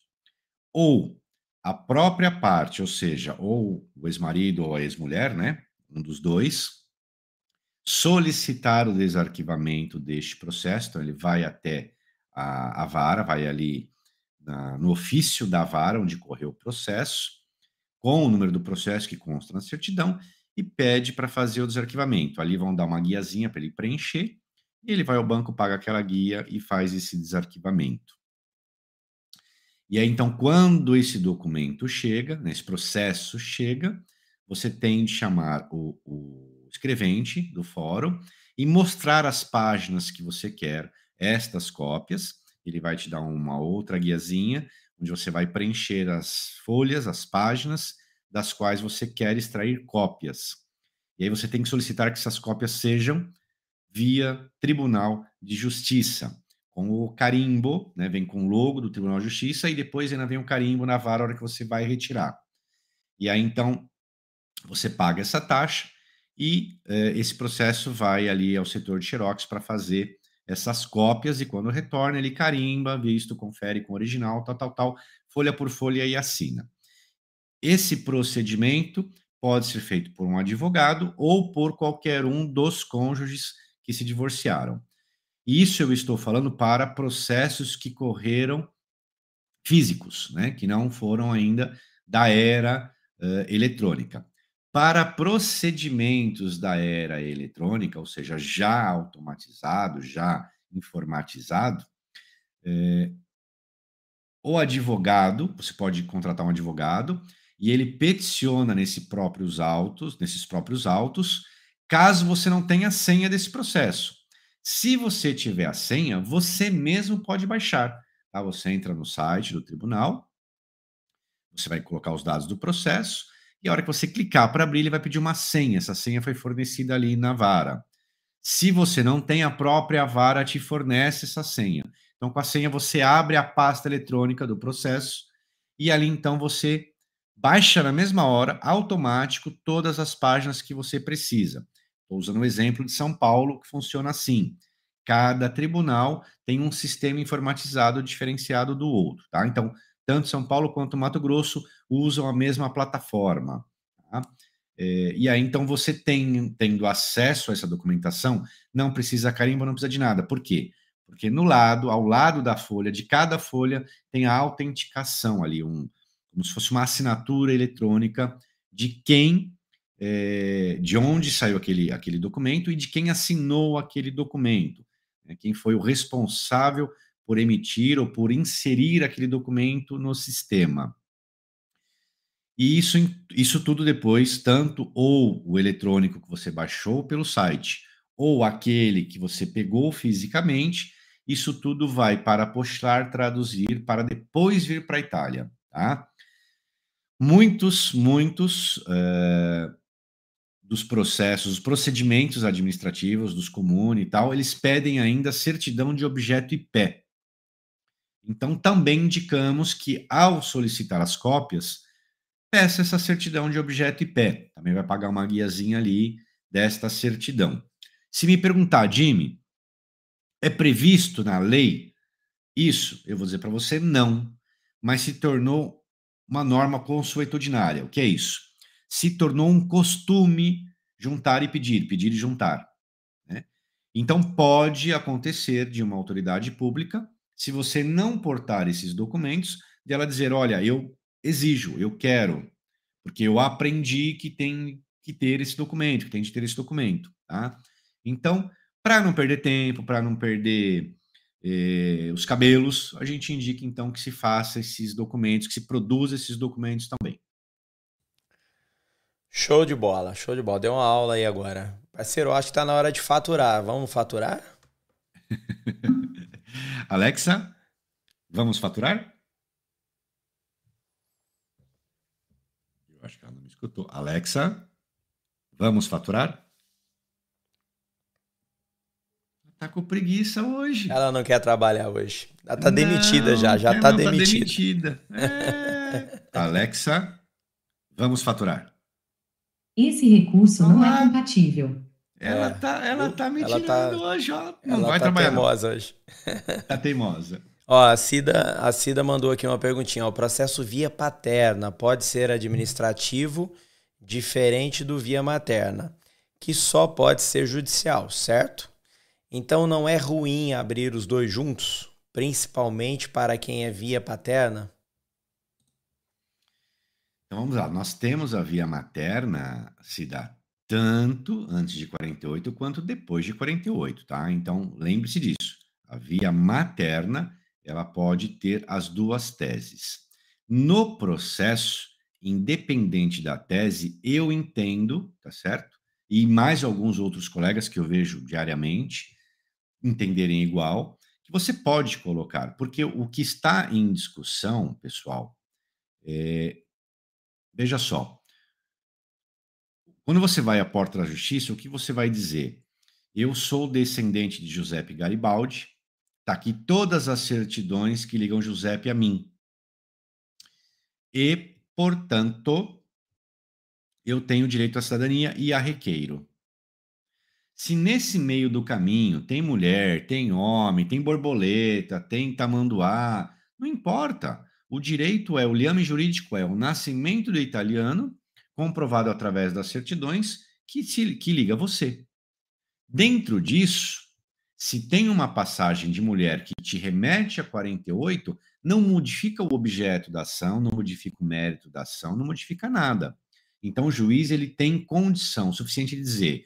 Ou a própria parte, ou seja, ou o ex-marido ou a ex-mulher, né, um dos dois, solicitar o desarquivamento deste processo, então ele vai até a, a vara, vai ali na, no ofício da vara onde correu o processo, com o número do processo que consta na certidão, e pede para fazer o desarquivamento. Ali vão dar uma guiazinha para ele preencher, e ele vai ao banco, paga aquela guia e faz esse desarquivamento. E aí, então, quando esse documento chega, né, esse processo chega, você tem de chamar o, o escrevente do fórum e mostrar as páginas que você quer, estas cópias. Ele vai te dar uma outra guiazinha, onde você vai preencher as folhas, as páginas, das quais você quer extrair cópias. E aí você tem que solicitar que essas cópias sejam via Tribunal de Justiça, com o carimbo, né, vem com o logo do Tribunal de Justiça e depois ainda vem o carimbo na vara a hora que você vai retirar. E aí então você paga essa taxa e eh, esse processo vai ali ao setor de xerox para fazer essas cópias e quando retorna ele carimba, visto, confere com o original, tal, tal, tal, folha por folha e assina. Esse procedimento pode ser feito por um advogado ou por qualquer um dos cônjuges que se divorciaram. Isso eu estou falando para processos que correram físicos, né, que não foram ainda da era uh, eletrônica. Para procedimentos da era eletrônica, ou seja, já automatizado, já informatizado, é, o advogado, você pode contratar um advogado e ele peticiona nesse próprios autos, nesses próprios autos, caso você não tenha a senha desse processo. Se você tiver a senha, você mesmo pode baixar. Tá? Você entra no site do tribunal, você vai colocar os dados do processo, e a hora que você clicar para abrir, ele vai pedir uma senha. Essa senha foi fornecida ali na vara. Se você não tem, a própria vara te fornece essa senha. Então, com a senha, você abre a pasta eletrônica do processo e ali então você baixa na mesma hora, automático, todas as páginas que você precisa. Estou usando o exemplo de São Paulo, que funciona assim. Cada tribunal tem um sistema informatizado diferenciado do outro, tá? Então, tanto São Paulo quanto Mato Grosso usam a mesma plataforma. Tá? É, e aí, então, você tem, tendo acesso a essa documentação, não precisa carimbo, não precisa de nada. Por quê? Porque no lado, ao lado da folha, de cada folha, tem a autenticação ali, um, como se fosse uma assinatura eletrônica de quem, é, de onde saiu aquele, aquele documento e de quem assinou aquele documento, né, quem foi o responsável por emitir ou por inserir aquele documento no sistema. E isso, isso tudo depois, tanto ou o eletrônico que você baixou pelo site, ou aquele que você pegou fisicamente, isso tudo vai para postar, traduzir, para depois vir para a Itália, tá? Muitos, muitos uh, dos processos, os procedimentos administrativos, dos comunes e tal, eles pedem ainda certidão de objeto e pé. Então, também indicamos que, ao solicitar as cópias, peça essa certidão de objeto e pé. Também vai pagar uma guiazinha ali desta certidão. Se me perguntar, Jimmy, é previsto na lei isso? Eu vou dizer para você não, mas se tornou uma norma consuetudinária. O que é isso? Se tornou um costume juntar e pedir, pedir e juntar. Né? Então, pode acontecer de uma autoridade pública se você não portar esses documentos, dela dizer, olha, eu exijo, eu quero, porque eu aprendi que tem que ter esse documento, que tem de ter esse documento, tá? Então, para não perder tempo, para não perder eh, os cabelos, a gente indica então que se faça esses documentos, que se produza esses documentos também. Show de bola, show de bola. Deu uma aula aí agora. Parceiro, acho que está na hora de faturar. Vamos faturar? Alexa, vamos faturar? Eu acho que ela não me escutou. Alexa, vamos faturar? Tá com preguiça hoje. Ela não quer trabalhar hoje. Ela tá não, demitida já, já tá, demitida. Tá demitida. É. Alexa, vamos faturar. Esse recurso não é compatível. Ela, é. tá, ela tá me ela tirando tá, hoje, ó. Não ela vai tá trabalhar. teimosa hoje. Tá teimosa. Ó, a Cida, a Cida mandou aqui uma perguntinha. O processo via paterna pode ser administrativo, diferente do via materna, que só pode ser judicial, certo? Então não é ruim abrir os dois juntos, principalmente para quem é via paterna? Então vamos lá, nós temos a via materna, Cida, tanto antes de 48 quanto depois de 48, tá? Então, lembre-se disso. A via materna, ela pode ter as duas teses. No processo, independente da tese, eu entendo, tá certo? E mais alguns outros colegas que eu vejo diariamente entenderem igual, que você pode colocar, porque o que está em discussão, pessoal, é, veja só, quando você vai à porta da justiça, o que você vai dizer? Eu sou descendente de Giuseppe Garibaldi, está aqui todas as certidões que ligam Giuseppe a mim. E, portanto, eu tenho direito à cidadania e a requeiro. Se nesse meio do caminho tem mulher, tem homem, tem borboleta, tem tamanduá, não importa. O direito é, o liame jurídico é o nascimento do italiano, comprovado através das certidões, que, se, que liga você. Dentro disso, se tem uma passagem de mulher que te remete a 48, não modifica o objeto da ação, não modifica o mérito da ação, não modifica nada. Então, o juiz ele tem condição suficiente de dizer: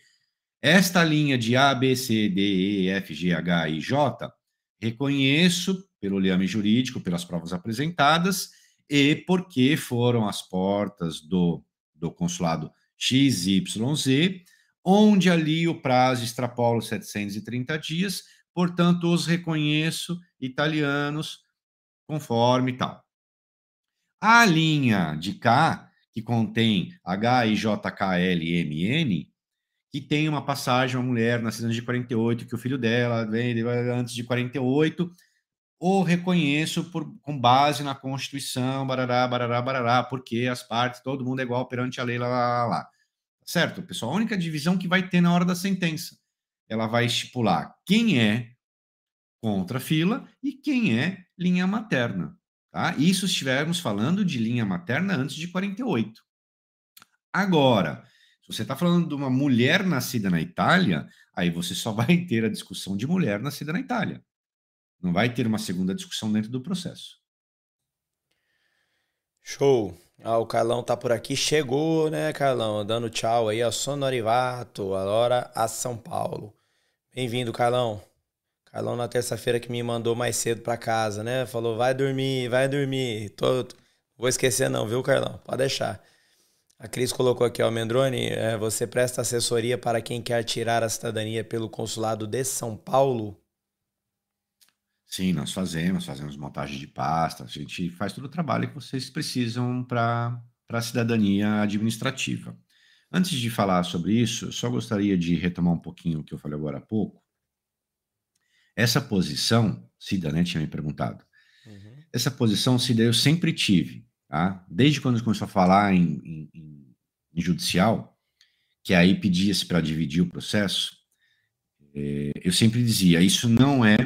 esta linha de A, B, C, D, E, F, G, H I, J, reconheço pelo liame jurídico, pelas provas apresentadas e porque foram as portas do, do consulado XYZ, onde ali o prazo extrapola os 730 dias, portanto, os reconheço italianos conforme tal. A linha de K, que contém H, J, K, L, M, N, que tem uma passagem, uma mulher nascida antes de 48, que o filho dela vem antes de 48, ou reconheço por, com base na Constituição, barará, barará, barará, porque as partes, todo mundo é igual perante a lei, lá, lá, lá. Certo, pessoal? A única divisão que vai ter na hora da sentença. Ela vai estipular quem é contra fila e quem é linha materna. Tá? Isso estivermos falando de linha materna antes de 48. Agora, se você está falando de uma mulher nascida na Itália, aí você só vai ter a discussão de mulher nascida na Itália. Não vai ter uma segunda discussão dentro do processo. Show. Ah, o Carlão tá por aqui. Chegou, né, Carlão? Dando tchau aí, ó. Sonorivato, agora a São Paulo. Bem-vindo, Carlão. Carlão na terça-feira que me mandou mais cedo para casa, né? Falou, vai dormir, vai dormir. Tô... Vou esquecer não, viu, Carlão? Pode deixar. A Cris colocou aqui, ó, Mendrone, é, você presta assessoria para quem quer tirar a cidadania pelo consulado de São Paulo? Sim, nós fazemos, fazemos montagem de pasta, a gente faz todo o trabalho que vocês precisam para a cidadania administrativa. Antes de falar sobre isso, eu só gostaria de retomar um pouquinho o que eu falei agora há pouco. Essa posição, Cida, né, tinha me perguntado. Uhum. Essa posição, Cida, eu sempre tive. Tá? Desde quando começou a falar em, em, em judicial, que aí pedia-se para dividir o processo, é, eu sempre dizia: isso não é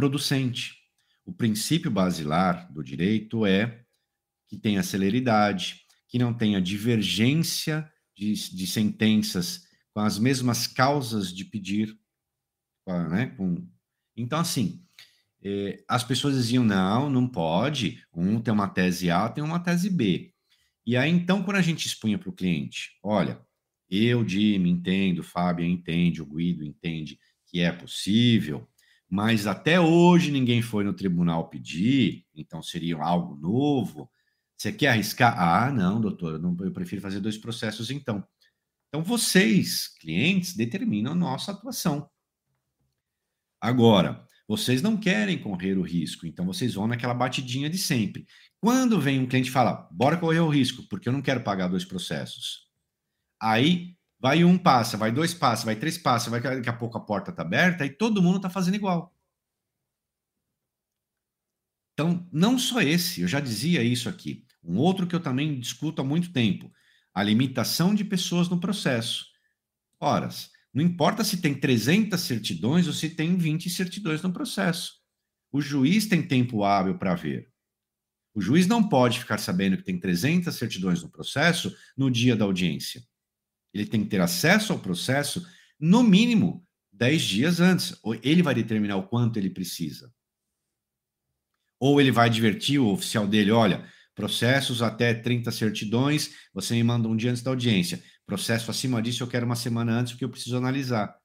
producente. O princípio basilar do direito é que tenha celeridade, que não tenha divergência de, de sentenças com as mesmas causas de pedir, né, então, assim, eh, as pessoas diziam: não, não pode. Um tem uma tese A, tem uma tese B. E aí, então, quando a gente expunha para o cliente: olha, eu, Jimmy, entendo, Fábio entende, o Guido entende que é possível, mas até hoje ninguém foi no tribunal pedir, então seria algo novo. Você quer arriscar? Ah, não, doutor, eu, não, eu prefiro fazer dois processos então. Então, vocês, clientes, determinam a nossa atuação. Agora, vocês não querem correr o risco, então vocês vão naquela batidinha de sempre. Quando vem um cliente e fala, bora correr o risco, porque eu não quero pagar dois processos. Aí vai um passa, vai dois passa, vai três passa, vai daqui a pouco a porta está aberta e todo mundo está fazendo igual. Então, não só esse, eu já dizia isso aqui. Um outro que eu também discuto há muito tempo, a limitação de pessoas no processo. Horas. Não importa se tem 300 certidões ou se tem 20 certidões no processo. O juiz tem tempo hábil para ver. O juiz não pode ficar sabendo que tem 300 certidões no processo no dia da audiência. Ele tem que ter acesso ao processo, no mínimo, 10 dias antes. Ele vai determinar o quanto ele precisa. Ou ele vai advertir o oficial dele: olha, processos até 30 certidões, você me manda um dia antes da audiência. Processo acima disso, eu quero uma semana antes, porque eu preciso analisar.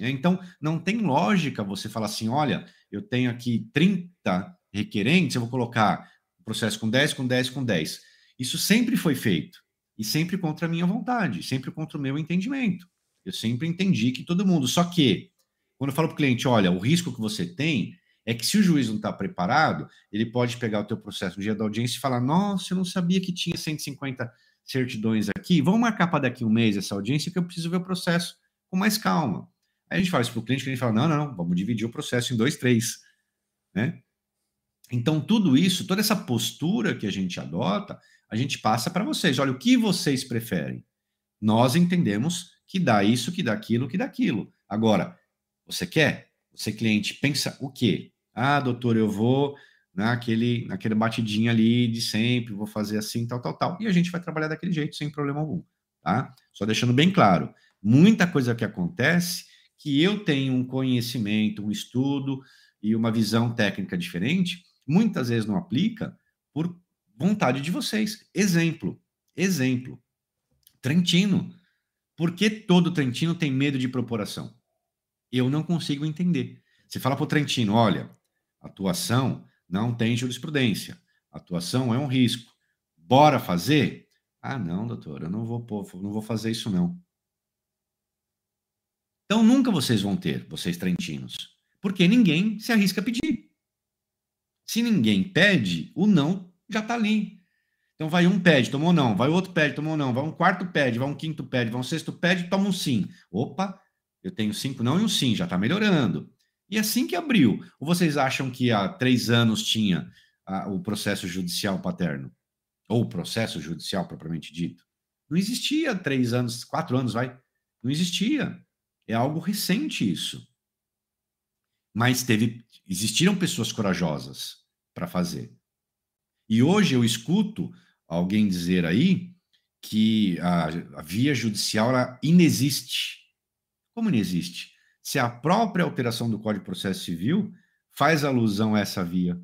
É, então, não tem lógica você falar assim: olha, eu tenho aqui 30 requerentes, eu vou colocar processo com 10, com 10, com 10. Isso sempre foi feito. E sempre contra a minha vontade, sempre contra o meu entendimento. Eu sempre entendi que todo mundo. Só que, quando eu falo para o cliente: olha, o risco que você tem é que se o juiz não está preparado, ele pode pegar o teu processo no dia da audiência e falar: nossa, eu não sabia que tinha 150 certidões aqui, vamos marcar para daqui um mês essa audiência que eu preciso ver o processo com mais calma. Aí a gente fala isso para o cliente, que a gente fala, não, não, vamos dividir o processo em dois, três, né? Então, tudo isso, toda essa postura que a gente adota, a gente passa para vocês. Olha, o que vocês preferem? Nós entendemos que dá isso, que dá aquilo, que dá aquilo. Agora, você quer? Você, cliente, pensa o quê? Ah, doutor, eu vou naquele, naquele batidinho ali de sempre, vou fazer assim, tal, tal, tal. E a gente vai trabalhar daquele jeito, sem problema algum, tá? Só deixando bem claro, muita coisa que acontece que eu tenho um conhecimento, um estudo e uma visão técnica diferente, muitas vezes não aplica por vontade de vocês. Exemplo, exemplo. Trentino. Por que todo Trentino tem medo de proporação? Eu não consigo entender. Você fala para o Trentino, olha, atuação não tem jurisprudência. Atuação é um risco. Bora fazer? Ah, não, doutor, eu não vou, não vou fazer isso não. Então nunca vocês vão ter, vocês trentinos, porque ninguém se arrisca a pedir. Se ninguém pede, o não já está ali. Então vai um pede, tomou não, vai outro pede, tomou não, vai um quarto pede, vai um quinto pede, vai um sexto pede, toma um sim. Opa, eu tenho cinco não e um sim, já está melhorando. E assim que abriu. Ou vocês acham que há três anos tinha a, o processo judicial paterno? Ou o processo judicial propriamente dito? Não existia três anos, quatro anos, vai. Não existia. É algo recente isso. Mas teve, existiram pessoas corajosas para fazer. E hoje eu escuto alguém dizer aí que a, a via judicial ela inexiste. Como inexiste? Se a própria alteração do Código de Processo Civil faz alusão a essa via.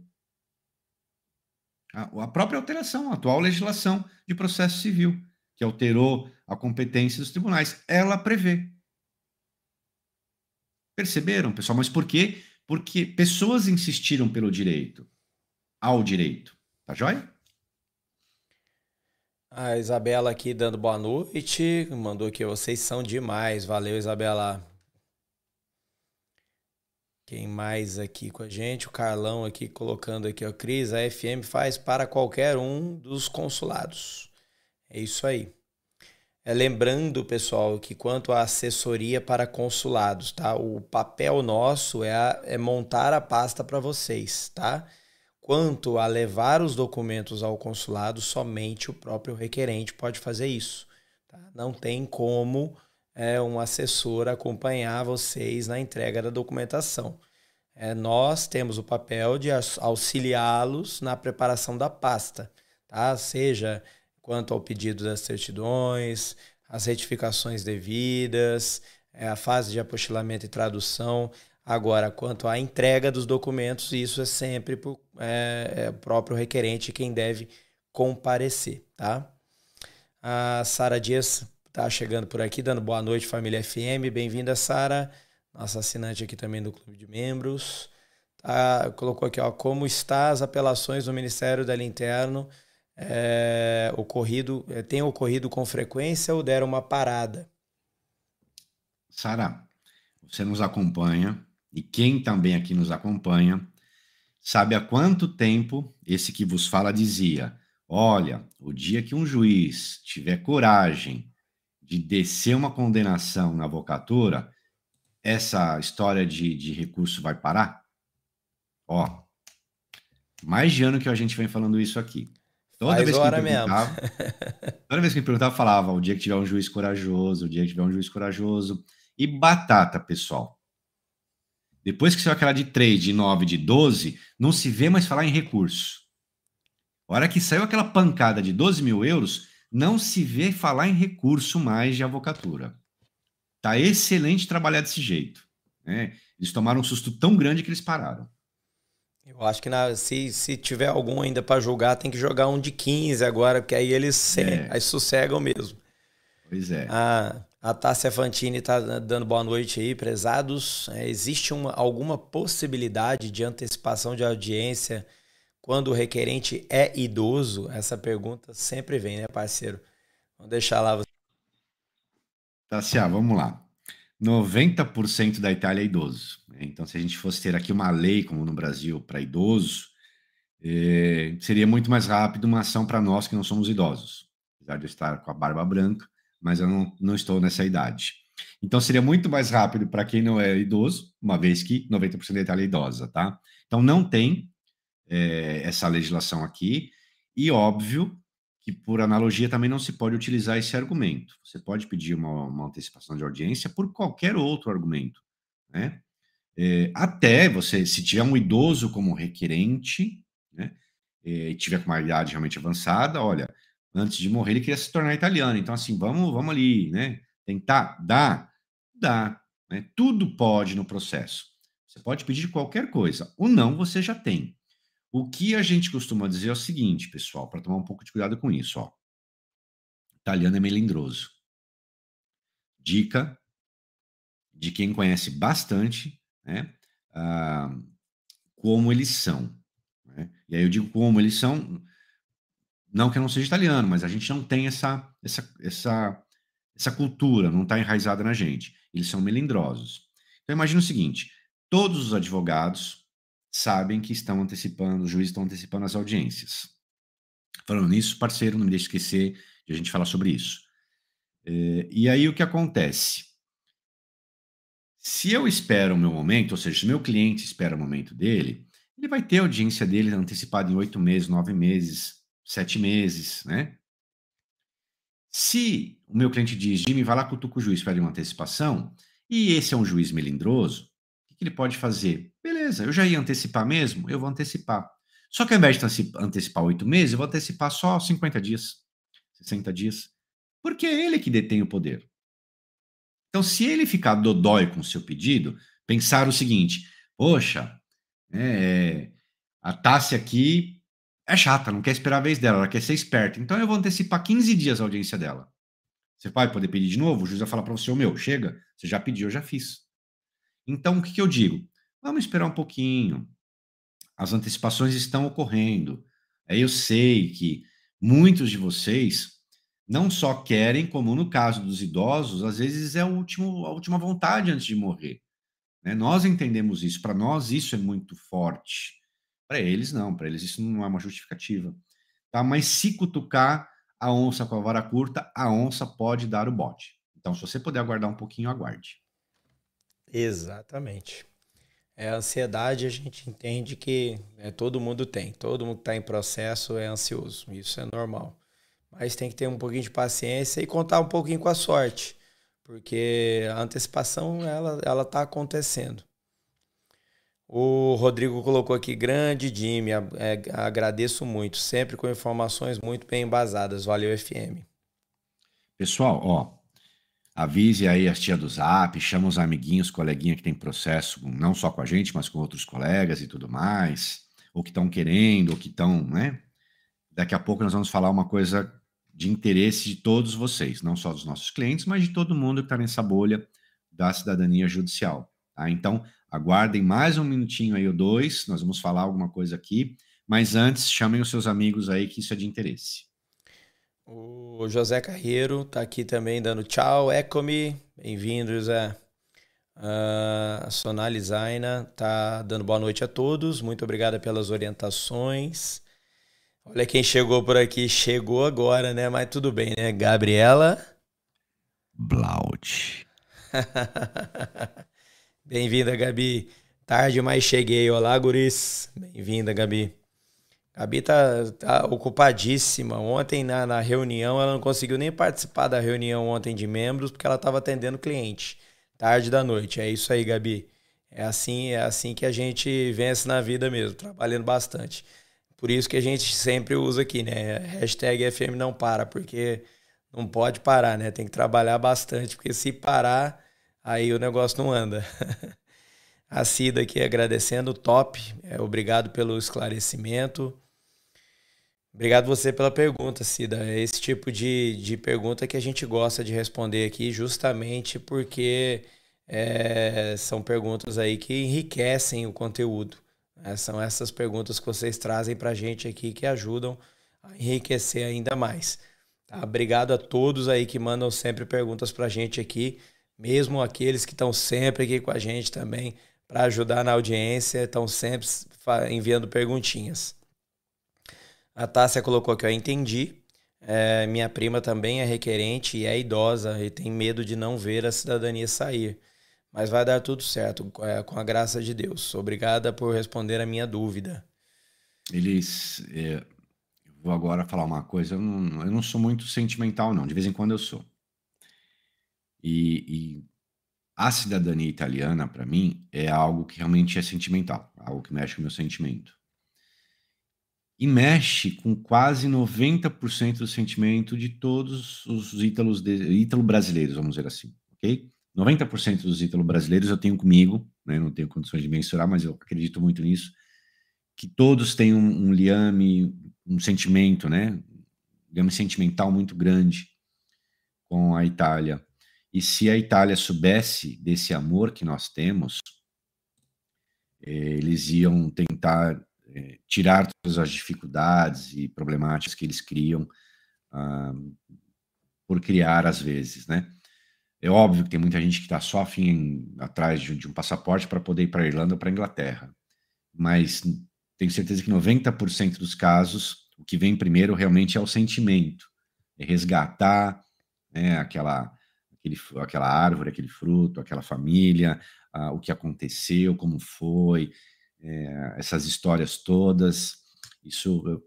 A, a própria alteração, a atual legislação de processo civil, que alterou a competência dos tribunais, ela prevê. Perceberam, pessoal? Mas por quê? Porque pessoas insistiram pelo direito, ao direito. Tá joia? A Isabela aqui dando boa noite, mandou que vocês são demais. Valeu, Isabela. Quem mais aqui com a gente? O Carlão aqui colocando aqui, ó, Cris, a FM faz para qualquer um dos consulados. É isso aí. É, lembrando, pessoal, que quanto à assessoria para consulados, tá? O papel nosso é, a, é montar a pasta para vocês, tá? Quanto a levar os documentos ao consulado, somente o próprio requerente pode fazer isso. Tá? Não tem como é, um assessor acompanhar vocês na entrega da documentação. É, nós temos o papel de auxiliá-los na preparação da pasta, tá? Seja quanto ao pedido das certidões, as retificações devidas, é, a fase de apostilamento e tradução. Agora, quanto à entrega dos documentos, isso é sempre o é, é próprio requerente quem deve comparecer, tá? A Sara Dias está chegando por aqui, dando boa noite, família FM. Bem-vinda, Sara, nossa assinante aqui também do Clube de Membros. Tá, colocou aqui, ó, como está as apelações do Ministério da Interno é, ocorrido, é, tem ocorrido com frequência ou deram uma parada? Sara, você nos acompanha e quem também aqui nos acompanha sabe há quanto tempo esse que vos fala dizia: olha, o dia que um juiz tiver coragem de descer uma condenação na avocatura, essa história de, de recurso vai parar? Ó, mais de ano que a gente vem falando isso aqui. Toda Faz vez hora mesmo. toda vez que me perguntava, falava: o dia que tiver um juiz corajoso, o dia que tiver um juiz corajoso. E batata, pessoal. Depois que saiu aquela de 3, de 9, de 12, não se vê mais falar em recurso. A hora que saiu aquela pancada de 12 mil euros, não se vê falar em recurso mais de avocatura. Tá excelente trabalhar desse jeito. Né? Eles tomaram um susto tão grande que eles pararam. Eu acho que na, se, se tiver algum ainda para julgar, tem que jogar um de 15 agora, porque aí eles é. aí sossegam mesmo. Pois é. A, a Tássia Fantini está dando boa noite aí, prezados. É, existe uma, alguma possibilidade de antecipação de audiência quando o requerente é idoso? Essa pergunta sempre vem, né, parceiro? Vamos deixar lá. Tássia, vamos lá. 90% da Itália é idoso. Né? Então, se a gente fosse ter aqui uma lei, como no Brasil, para idoso, eh, seria muito mais rápido uma ação para nós que não somos idosos. Apesar de eu estar com a barba branca, mas eu não, não estou nessa idade. Então, seria muito mais rápido para quem não é idoso, uma vez que 90% da Itália é idosa, tá? Então, não tem eh, essa legislação aqui, e óbvio que, por analogia, também não se pode utilizar esse argumento. Você pode pedir uma, uma antecipação de audiência por qualquer outro argumento, né? É, até você, se tiver um idoso como requerente, né? E tiver com uma idade realmente avançada, olha, antes de morrer ele queria se tornar italiano. Então, assim, vamos, vamos ali, né? Tentar, dá, dá. Né? Tudo pode no processo. Você pode pedir qualquer coisa. O não você já tem. O que a gente costuma dizer é o seguinte, pessoal, para tomar um pouco de cuidado com isso, ó. Italiano é melindroso. Dica de quem conhece bastante, né? Ah, como eles são. Né? E aí eu digo como eles são, não que eu não seja italiano, mas a gente não tem essa, essa, essa, essa cultura, não está enraizada na gente. Eles são melindrosos. Então imagina o seguinte: todos os advogados sabem que estão antecipando, os juízes estão antecipando as audiências. Falando nisso, parceiro, não me deixe esquecer de a gente falar sobre isso. É, e aí o que acontece? Se eu espero o meu momento, ou seja, se o meu cliente espera o momento dele, ele vai ter a audiência dele antecipada em oito meses, nove meses, sete meses, né? Se o meu cliente diz, Jimmy, vai lá cutuca o juiz, pede uma antecipação, e esse é um juiz melindroso, o que ele pode fazer? Beleza, eu já ia antecipar mesmo, eu vou antecipar. Só que ao invés de antecipar oito meses, eu vou antecipar só 50 dias, 60 dias, porque é ele que detém o poder. Então, se ele ficar dodói com o seu pedido, pensar o seguinte: poxa, é, a Tássia aqui é chata, não quer esperar a vez dela, ela quer ser esperta. Então, eu vou antecipar 15 dias a audiência dela. Você vai poder pedir de novo? O juiz vai falar para você: o meu, chega, você já pediu, eu já fiz. Então, o que, que eu digo? Vamos esperar um pouquinho. As antecipações estão ocorrendo. Aí eu sei que muitos de vocês não só querem, como no caso dos idosos, às vezes é o último, a última vontade antes de morrer. Né? Nós entendemos isso, para nós isso é muito forte. Para eles, não, para eles isso não é uma justificativa. Tá? Mas se cutucar a onça com a vara curta, a onça pode dar o bote. Então, se você puder aguardar um pouquinho, aguarde. Exatamente. É a ansiedade, a gente entende que é, todo mundo tem, todo mundo que está em processo é ansioso, isso é normal. Mas tem que ter um pouquinho de paciência e contar um pouquinho com a sorte, porque a antecipação ela ela está acontecendo. O Rodrigo colocou aqui, grande Jimmy, é, agradeço muito, sempre com informações muito bem embasadas. Valeu, FM. Pessoal, ó, avise aí as tia do Zap, chama os amiguinhos, coleguinha que tem processo, não só com a gente, mas com outros colegas e tudo mais, ou que estão querendo, ou que estão, né? Daqui a pouco nós vamos falar uma coisa de interesse de todos vocês, não só dos nossos clientes, mas de todo mundo que está nessa bolha da cidadania judicial. Tá? Então, aguardem mais um minutinho aí ou dois, nós vamos falar alguma coisa aqui, mas antes chamem os seus amigos aí que isso é de interesse. O José Carreiro está aqui também dando tchau, Ecomi, bem-vindo, José. Uh, a Sonali Zaina está dando boa noite a todos, muito obrigada pelas orientações. Olha quem chegou por aqui. Chegou agora, né? Mas tudo bem, né? Gabriela. Blaut. Bem-vinda, Gabi. Tarde, mas cheguei. Olá, guris. Bem-vinda, Gabi. Gabi tá, tá ocupadíssima. Ontem, na, na, reunião, ela não conseguiu nem participar da reunião ontem de membros, porque ela estava atendendo cliente. Tarde da noite. É isso aí, Gabi. É assim, é assim que a gente vence na vida mesmo, trabalhando bastante. Por isso que a gente sempre usa aqui, né? Hashtag FM não para, porque não pode parar, né? Tem que trabalhar bastante, porque se parar, aí o negócio não anda. a Cida aqui agradecendo, top. É, obrigado pelo esclarecimento. Obrigado você pela pergunta, Cida. É esse tipo de, de pergunta que a gente gosta de responder aqui, justamente porque é, são perguntas aí que enriquecem o conteúdo. É, são essas perguntas que vocês trazem para a gente aqui que ajudam a enriquecer ainda mais. Tá? Obrigado a todos aí que mandam sempre perguntas para a gente aqui, mesmo aqueles que estão sempre aqui com a gente também para ajudar na audiência, estão sempre enviando perguntinhas. A Tássia colocou aqui, eu entendi. É, minha prima também é requerente e é idosa e tem medo de não ver a cidadania sair. Mas vai dar tudo certo, é, com a graça de Deus. Obrigada por responder a minha dúvida. Eles. É, vou agora falar uma coisa. Eu não, eu não, sou muito sentimental, não. De vez em quando eu sou. E, e a cidadania italiana, para mim, é algo que realmente é sentimental, algo que mexe com o meu sentimento. e mexe com quase 90% do sentimento de todos os ítalos de, ítalo brasileiros, vamos dizer assim, ok? 90% dos ítalo brasileiros eu tenho comigo, né, não tenho condições de mensurar, mas eu acredito muito nisso, que todos têm um, um liame, um sentimento, né, um liame sentimental muito grande com a Itália. E se a Itália soubesse desse amor que nós temos, eh, eles iam tentar é, tirar todas as dificuldades e problemáticas que eles criam ah, por criar às vezes, né? É óbvio que tem muita gente que está só afim atrás de, de um passaporte para poder ir para a Irlanda ou para a Inglaterra, mas tenho certeza que 90% dos casos o que vem primeiro realmente é o sentimento, é resgatar né, aquela, aquele, aquela árvore, aquele fruto, aquela família, ah, o que aconteceu, como foi, é, essas histórias todas. Isso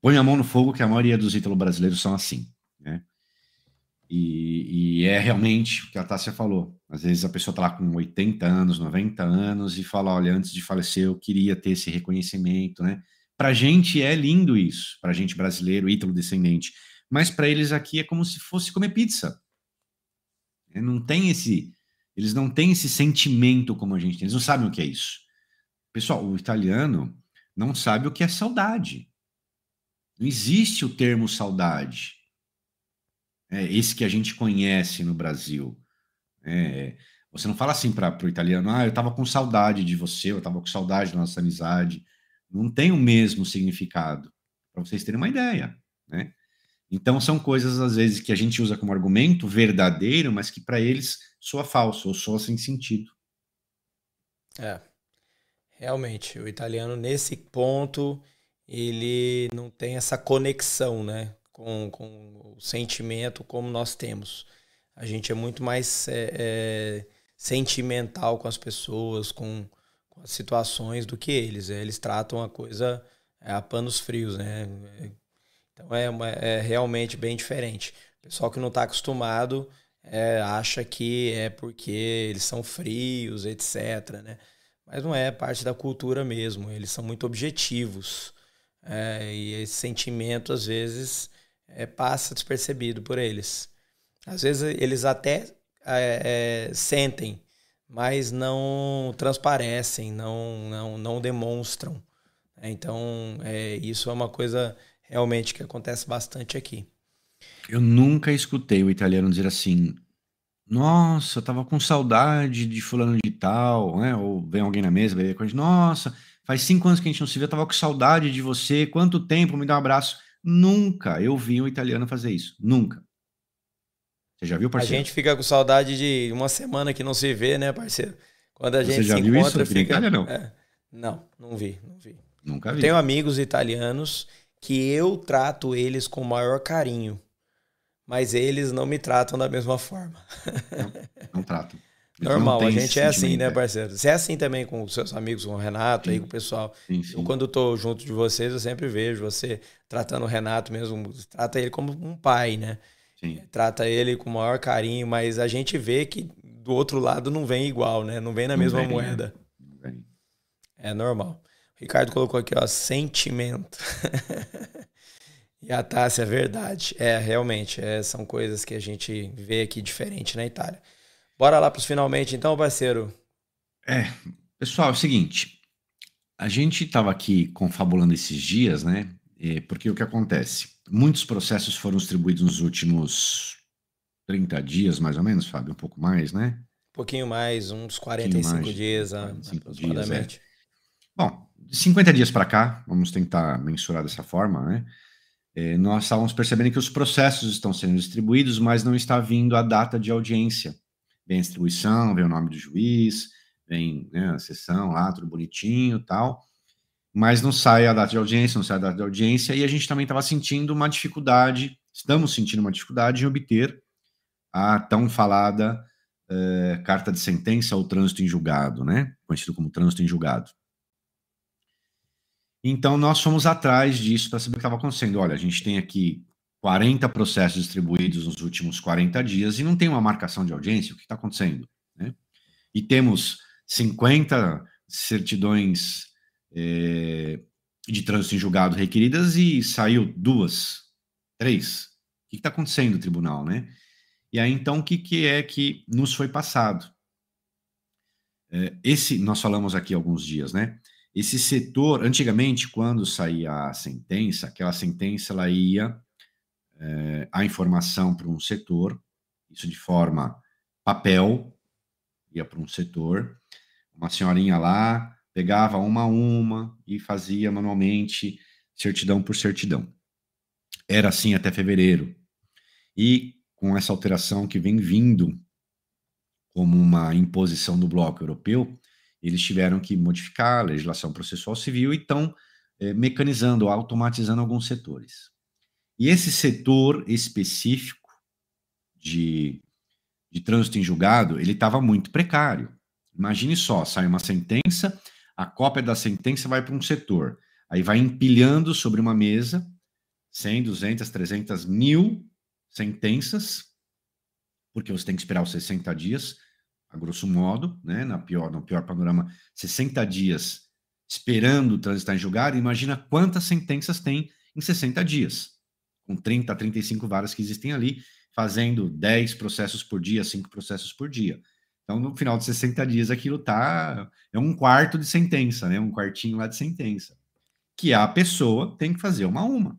põe a mão no fogo que a maioria dos ítalos brasileiros são assim, né? E, e, é realmente o que a Tássia falou. Às vezes a pessoa está lá com 80 anos, 90 anos e fala: olha, antes de falecer eu queria ter esse reconhecimento, né? Para gente é lindo isso, para gente brasileiro, ítalo descendente, mas para eles aqui é como se fosse comer pizza. Não tem esse, eles não têm esse sentimento como a gente tem, eles não sabem o que é isso. Pessoal, o italiano não sabe o que é saudade. Não existe o termo saudade. É esse que a gente conhece no Brasil. É, você não fala assim para o italiano, ah, eu estava com saudade de você, eu estava com saudade da nossa amizade. Não tem o mesmo significado, para vocês terem uma ideia. Né? Então, são coisas, às vezes, que a gente usa como argumento verdadeiro, mas que para eles soa falso ou soa sem sentido. É. Realmente, o italiano nesse ponto ele não tem essa conexão, né, com, com o sentimento como nós temos. A gente é muito mais é, é, sentimental com as pessoas, com, com, as situações do que eles. Eles tratam a coisa a panos frios, né? Então é, uma, é realmente bem diferente. O pessoal que não está acostumado é, acha que é porque eles são frios, etc. Né? Mas não é parte da cultura mesmo. Eles são muito objetivos. É, e esse sentimento, às vezes, é, passa despercebido por eles. Às vezes, eles até é, é, sentem, mas não transparecem, não, não, não demonstram. Então, isso é uma coisa realmente que acontece bastante aqui. Eu nunca escutei o italiano dizer assim: nossa, eu tava com saudade de fulano de tal, né? Ou vem alguém na mesa, vai com a gente, nossa, faz cinco anos que a gente não se vê, eu tava com saudade de você, quanto tempo, me dá um abraço. Nunca eu vi um italiano fazer isso, nunca. Você já viu, parceiro? A gente fica com saudade de uma semana que não se vê, né, parceiro? Quando a gente Você já se viu encontra, isso? fica... Itália, não? É. Não, não vi, não vi. Nunca vi. Eu tenho amigos italianos que eu trato eles com o maior carinho mas eles não me tratam da mesma forma. Não, não tratam. Normal, a gente é assim, né, parceiro? Você é assim também com os seus amigos, com o Renato, sim. aí com o pessoal. Sim, sim. Eu, quando estou junto de vocês, eu sempre vejo você tratando o Renato mesmo, trata ele como um pai, né? Sim. Trata ele com o maior carinho, mas a gente vê que do outro lado não vem igual, né? Não vem na não mesma vem, né? moeda. Não vem. É normal. Ricardo colocou aqui, ó, sentimento. E a Tássia, é verdade. É, realmente, é, são coisas que a gente vê aqui diferente na Itália. Bora lá para os finalmente, então, parceiro. É, pessoal, é o seguinte. A gente estava aqui confabulando esses dias, né? Porque o que acontece? Muitos processos foram distribuídos nos últimos 30 dias, mais ou menos, Fábio, um pouco mais, né? Um pouquinho mais, uns 45 mais, dias, 45 aproximadamente. Dias, é. Bom, de 50 dias para cá, vamos tentar mensurar dessa forma, né? é, nós estávamos percebendo que os processos estão sendo distribuídos, mas não está vindo a data de audiência. Vem a distribuição, vem o nome do juiz, vem né, a sessão lá, tudo bonitinho tal, mas não sai a data de audiência, não sai a data de audiência, e a gente também estava sentindo uma dificuldade, estamos sentindo uma dificuldade em obter a tão falada é, carta de sentença ou trânsito em julgado, né? Conhecido como trânsito em julgado. Então, nós fomos atrás disso para saber o que estava acontecendo. Olha, a gente tem aqui 40 processos distribuídos nos últimos 40 dias e não tem uma marcação de audiência. O que está acontecendo? Né? E temos 50 certidões é, de trânsito em julgado requeridas e saiu duas, três. O que está acontecendo tribunal, né? E aí, então, o que, que é que nos foi passado? É, esse, nós falamos aqui alguns dias, né? Esse setor, antigamente, quando saía a sentença, aquela sentença ela ia é, a informação para um setor, isso de forma papel, ia para um setor, uma senhorinha lá pegava uma a uma e fazia manualmente certidão por certidão. Era assim até fevereiro. E com essa alteração que vem vindo como uma imposição do bloco europeu, eles tiveram que modificar a legislação processual civil e estão é, mecanizando, automatizando alguns setores. E esse setor específico de, de trânsito em julgado, ele estava muito precário. Imagine só, sai uma sentença, a cópia da sentença vai para um setor, aí vai empilhando sobre uma mesa 100, 200, 300 mil sentenças, porque você tem que esperar os 60 dias, a grosso modo, né, na pior, no pior panorama, 60 dias esperando transitar em julgado, imagina quantas sentenças tem em 60 dias, com 30 a 35 varas que existem ali, fazendo 10 processos por dia, 5 processos por dia. Então, no final de 60 dias, aquilo tá. É um quarto de sentença, né? Um quartinho lá de sentença. Que a pessoa tem que fazer uma a uma.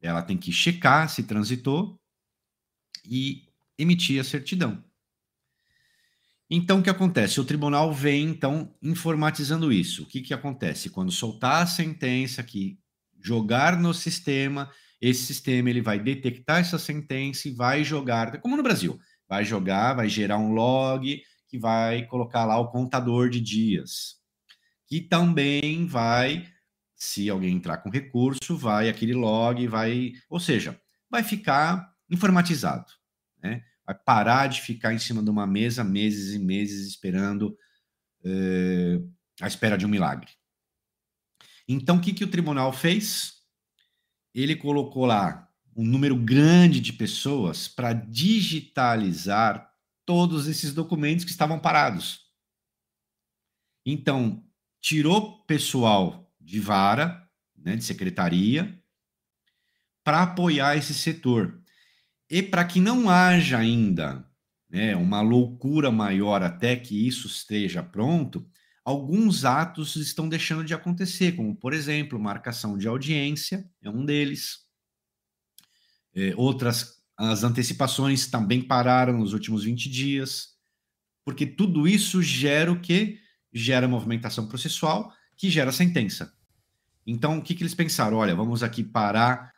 Ela tem que checar se transitou e emitir a certidão. Então, o que acontece? O tribunal vem, então, informatizando isso. O que, que acontece? Quando soltar a sentença, que jogar no sistema, esse sistema ele vai detectar essa sentença e vai jogar, como no Brasil, vai jogar, vai gerar um log que vai colocar lá o contador de dias. Que também vai, se alguém entrar com recurso, vai aquele log, vai, ou seja, vai ficar informatizado, né? Vai parar de ficar em cima de uma mesa meses e meses esperando eh, a espera de um milagre. Então, o que, que o tribunal fez? Ele colocou lá um número grande de pessoas para digitalizar todos esses documentos que estavam parados. Então, tirou pessoal de vara, né, de secretaria, para apoiar esse setor. E para que não haja ainda né, uma loucura maior até que isso esteja pronto, alguns atos estão deixando de acontecer, como, por exemplo, marcação de audiência, é um deles. É, outras, as antecipações também pararam nos últimos 20 dias, porque tudo isso gera o que? Gera movimentação processual, que gera sentença. Então, o que, que eles pensaram? Olha, vamos aqui parar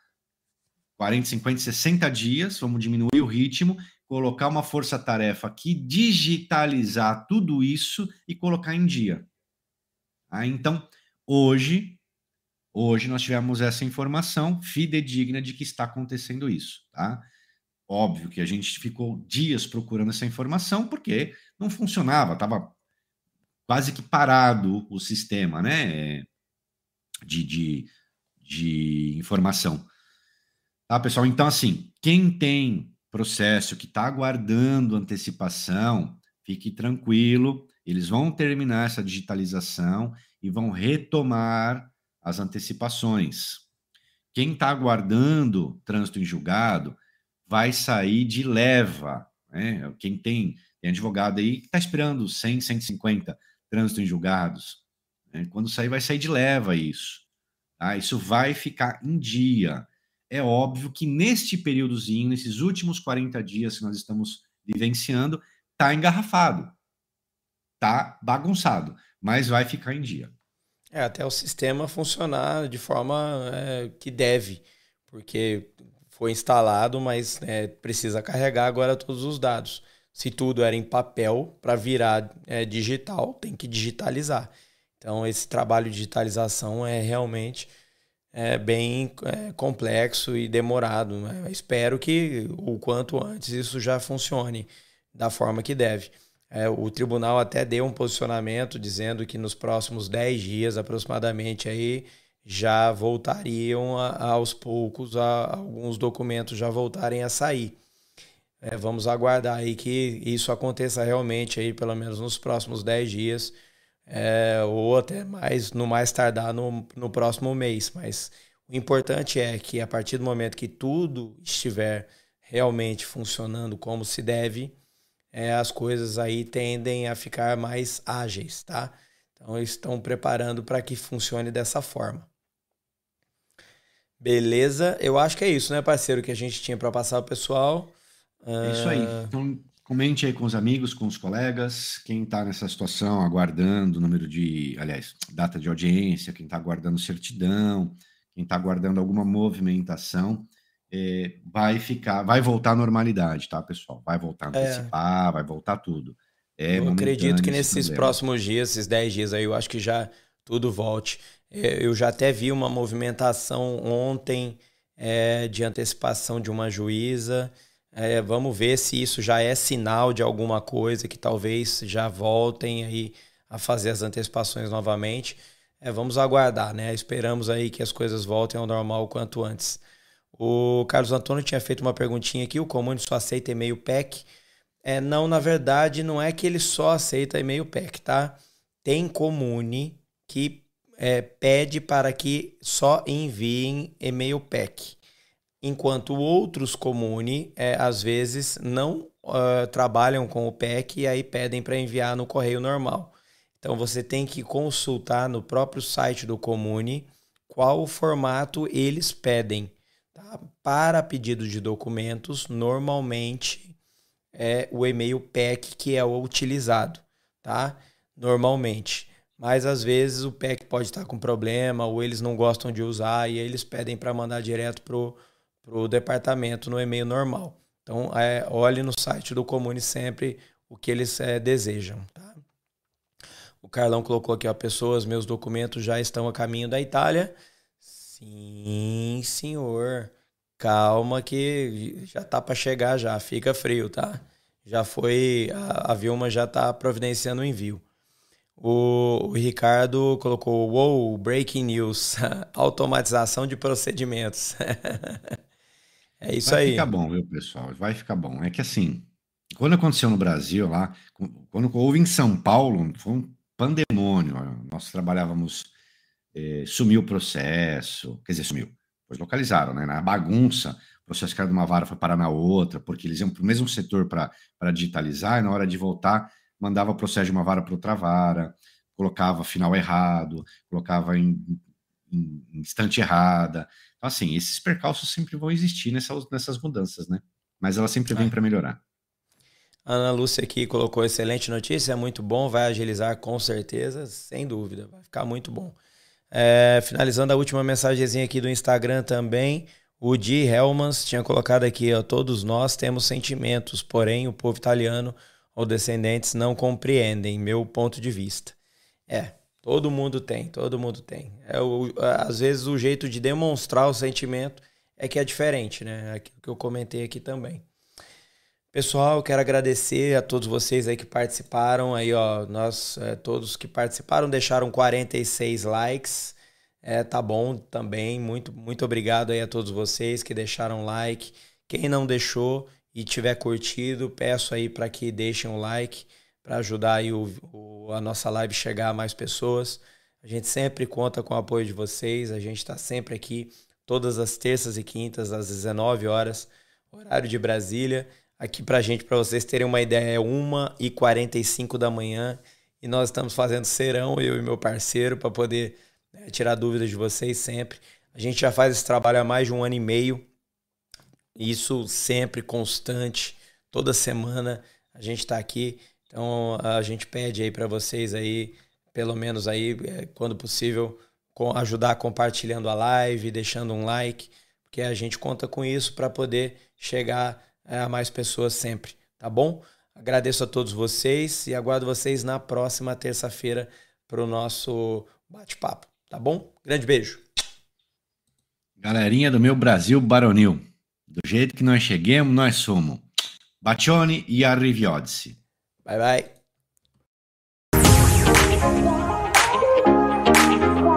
40, 50, 60 dias, vamos diminuir o ritmo, colocar uma força-tarefa aqui, digitalizar tudo isso e colocar em dia. Ah, então, hoje, hoje nós tivemos essa informação fidedigna de que está acontecendo isso, tá? Óbvio que a gente ficou dias procurando essa informação porque não funcionava, estava quase que parado o sistema, né? De, de, de informação. Tá, pessoal? Então, assim, quem tem processo que está aguardando antecipação, fique tranquilo, eles vão terminar essa digitalização e vão retomar as antecipações. Quem está aguardando trânsito em julgado vai sair de leva. Né? Quem tem, tem advogado aí que está esperando 100, 150 trânsito em julgados. Né? Quando sair, vai sair de leva isso. Tá? Isso vai ficar em dia é óbvio que neste períodozinho, nesses últimos 40 dias que nós estamos vivenciando, está engarrafado, está bagunçado, mas vai ficar em dia. É, até o sistema funcionar de forma é, que deve, porque foi instalado, mas é, precisa carregar agora todos os dados. Se tudo era em papel, para virar é, digital, tem que digitalizar. Então, esse trabalho de digitalização é realmente é bem é, complexo e demorado. Né? Espero que o quanto antes isso já funcione da forma que deve. É, o tribunal até deu um posicionamento dizendo que nos próximos 10 dias aproximadamente aí já voltariam a, aos poucos a, alguns documentos já voltarem a sair. É, vamos aguardar aí que isso aconteça realmente aí pelo menos nos próximos 10 dias é, ou até mais, no mais tardar no, no próximo mês. Mas o importante é que a partir do momento que tudo estiver realmente funcionando como se deve, é, as coisas aí tendem a ficar mais ágeis, tá? Então eles estão preparando para que funcione dessa forma. Beleza? Eu acho que é isso, né, parceiro, que a gente tinha para passar ao pessoal. É isso aí. Então, comente aí com os amigos, com os colegas, quem está nessa situação, aguardando o número de, aliás, data de audiência, quem está aguardando certidão, quem está aguardando alguma movimentação, é, vai ficar, vai voltar à normalidade, tá, pessoal? Vai voltar a antecipar, é. vai voltar tudo. É eu acredito que nesses problema. próximos dias, esses 10 dias aí, eu acho que já tudo volte. É, eu já até vi uma movimentação ontem é, de antecipação de uma juíza. É, vamos ver se isso já é sinal de alguma coisa que talvez já voltem aí a fazer as antecipações novamente. É, vamos aguardar, né? Esperamos aí que as coisas voltem ao normal o quanto antes. O Carlos Antônio tinha feito uma perguntinha aqui: o Comune só aceita e-mail PEC? É, não, na verdade, não é que ele só aceita e-mail PEC, tá? Tem Comune que é, pede para que só enviem e-mail PEC, enquanto outros Comune, é, às vezes, não uh, trabalham com o PEC e aí pedem para enviar no correio normal. Então você tem que consultar no próprio site do Comune qual o formato eles pedem. Tá? Para pedido de documentos, normalmente é o e-mail PEC que é o utilizado, tá? Normalmente. Mas às vezes o PEC pode estar com problema ou eles não gostam de usar e aí eles pedem para mandar direto pro pro departamento no e-mail normal. Então, é, olhe no site do Comune sempre o que eles é, desejam, tá? O Carlão colocou aqui, ó, pessoas, meus documentos já estão a caminho da Itália. Sim, senhor. Calma que já tá para chegar já, fica frio, tá? Já foi, a, a Vilma já tá providenciando o envio. O, o Ricardo colocou, wow, breaking news, automatização de procedimentos. é isso Vai aí. Vai ficar bom, viu, pessoal? Vai ficar bom. É que assim, quando aconteceu no Brasil lá, quando houve em São Paulo, foi um pandemônio. Nós trabalhávamos, eh, sumiu o processo, quer dizer, sumiu, pois localizaram, né? Na bagunça, o processo que era de uma vara foi parar na outra, porque eles iam para o mesmo setor para digitalizar, e na hora de voltar, mandava o processo de uma vara para outra vara, colocava final errado, colocava em, em, em instante errada. Então, assim, esses percalços sempre vão existir nessas, nessas mudanças, né? Mas ela sempre vem é. para melhorar. Ana Lúcia aqui colocou excelente notícia, é muito bom, vai agilizar com certeza, sem dúvida, vai ficar muito bom. É, finalizando a última mensagenzinha aqui do Instagram também, o Di Helmans tinha colocado aqui, ó, todos nós temos sentimentos, porém o povo italiano ou descendentes não compreendem, meu ponto de vista. É, todo mundo tem, todo mundo tem. É o, às vezes o jeito de demonstrar o sentimento é que é diferente, né? Aquilo que eu comentei aqui também. Pessoal, quero agradecer a todos vocês aí que participaram. Aí, ó, nós é, todos que participaram deixaram 46 likes. É, tá bom também. Muito, muito obrigado aí a todos vocês que deixaram like. Quem não deixou e tiver curtido, peço aí para que deixem um like para ajudar aí o, o, a nossa live chegar a mais pessoas. A gente sempre conta com o apoio de vocês. A gente está sempre aqui todas as terças e quintas às 19 horas, horário de Brasília. Aqui pra gente, para vocês terem uma ideia, é 1h45 da manhã e nós estamos fazendo serão, eu e meu parceiro, para poder né, tirar dúvidas de vocês sempre. A gente já faz esse trabalho há mais de um ano e meio, isso sempre constante, toda semana a gente está aqui. Então a gente pede aí para vocês aí, pelo menos aí, é, quando possível, ajudar compartilhando a live, deixando um like, porque a gente conta com isso para poder chegar a mais pessoas sempre, tá bom? Agradeço a todos vocês e aguardo vocês na próxima terça-feira para o nosso bate-papo, tá bom? Grande beijo. Galerinha do meu Brasil Baronil, do jeito que nós cheguemos, nós somos. Bacione e arriviodse. 拜拜。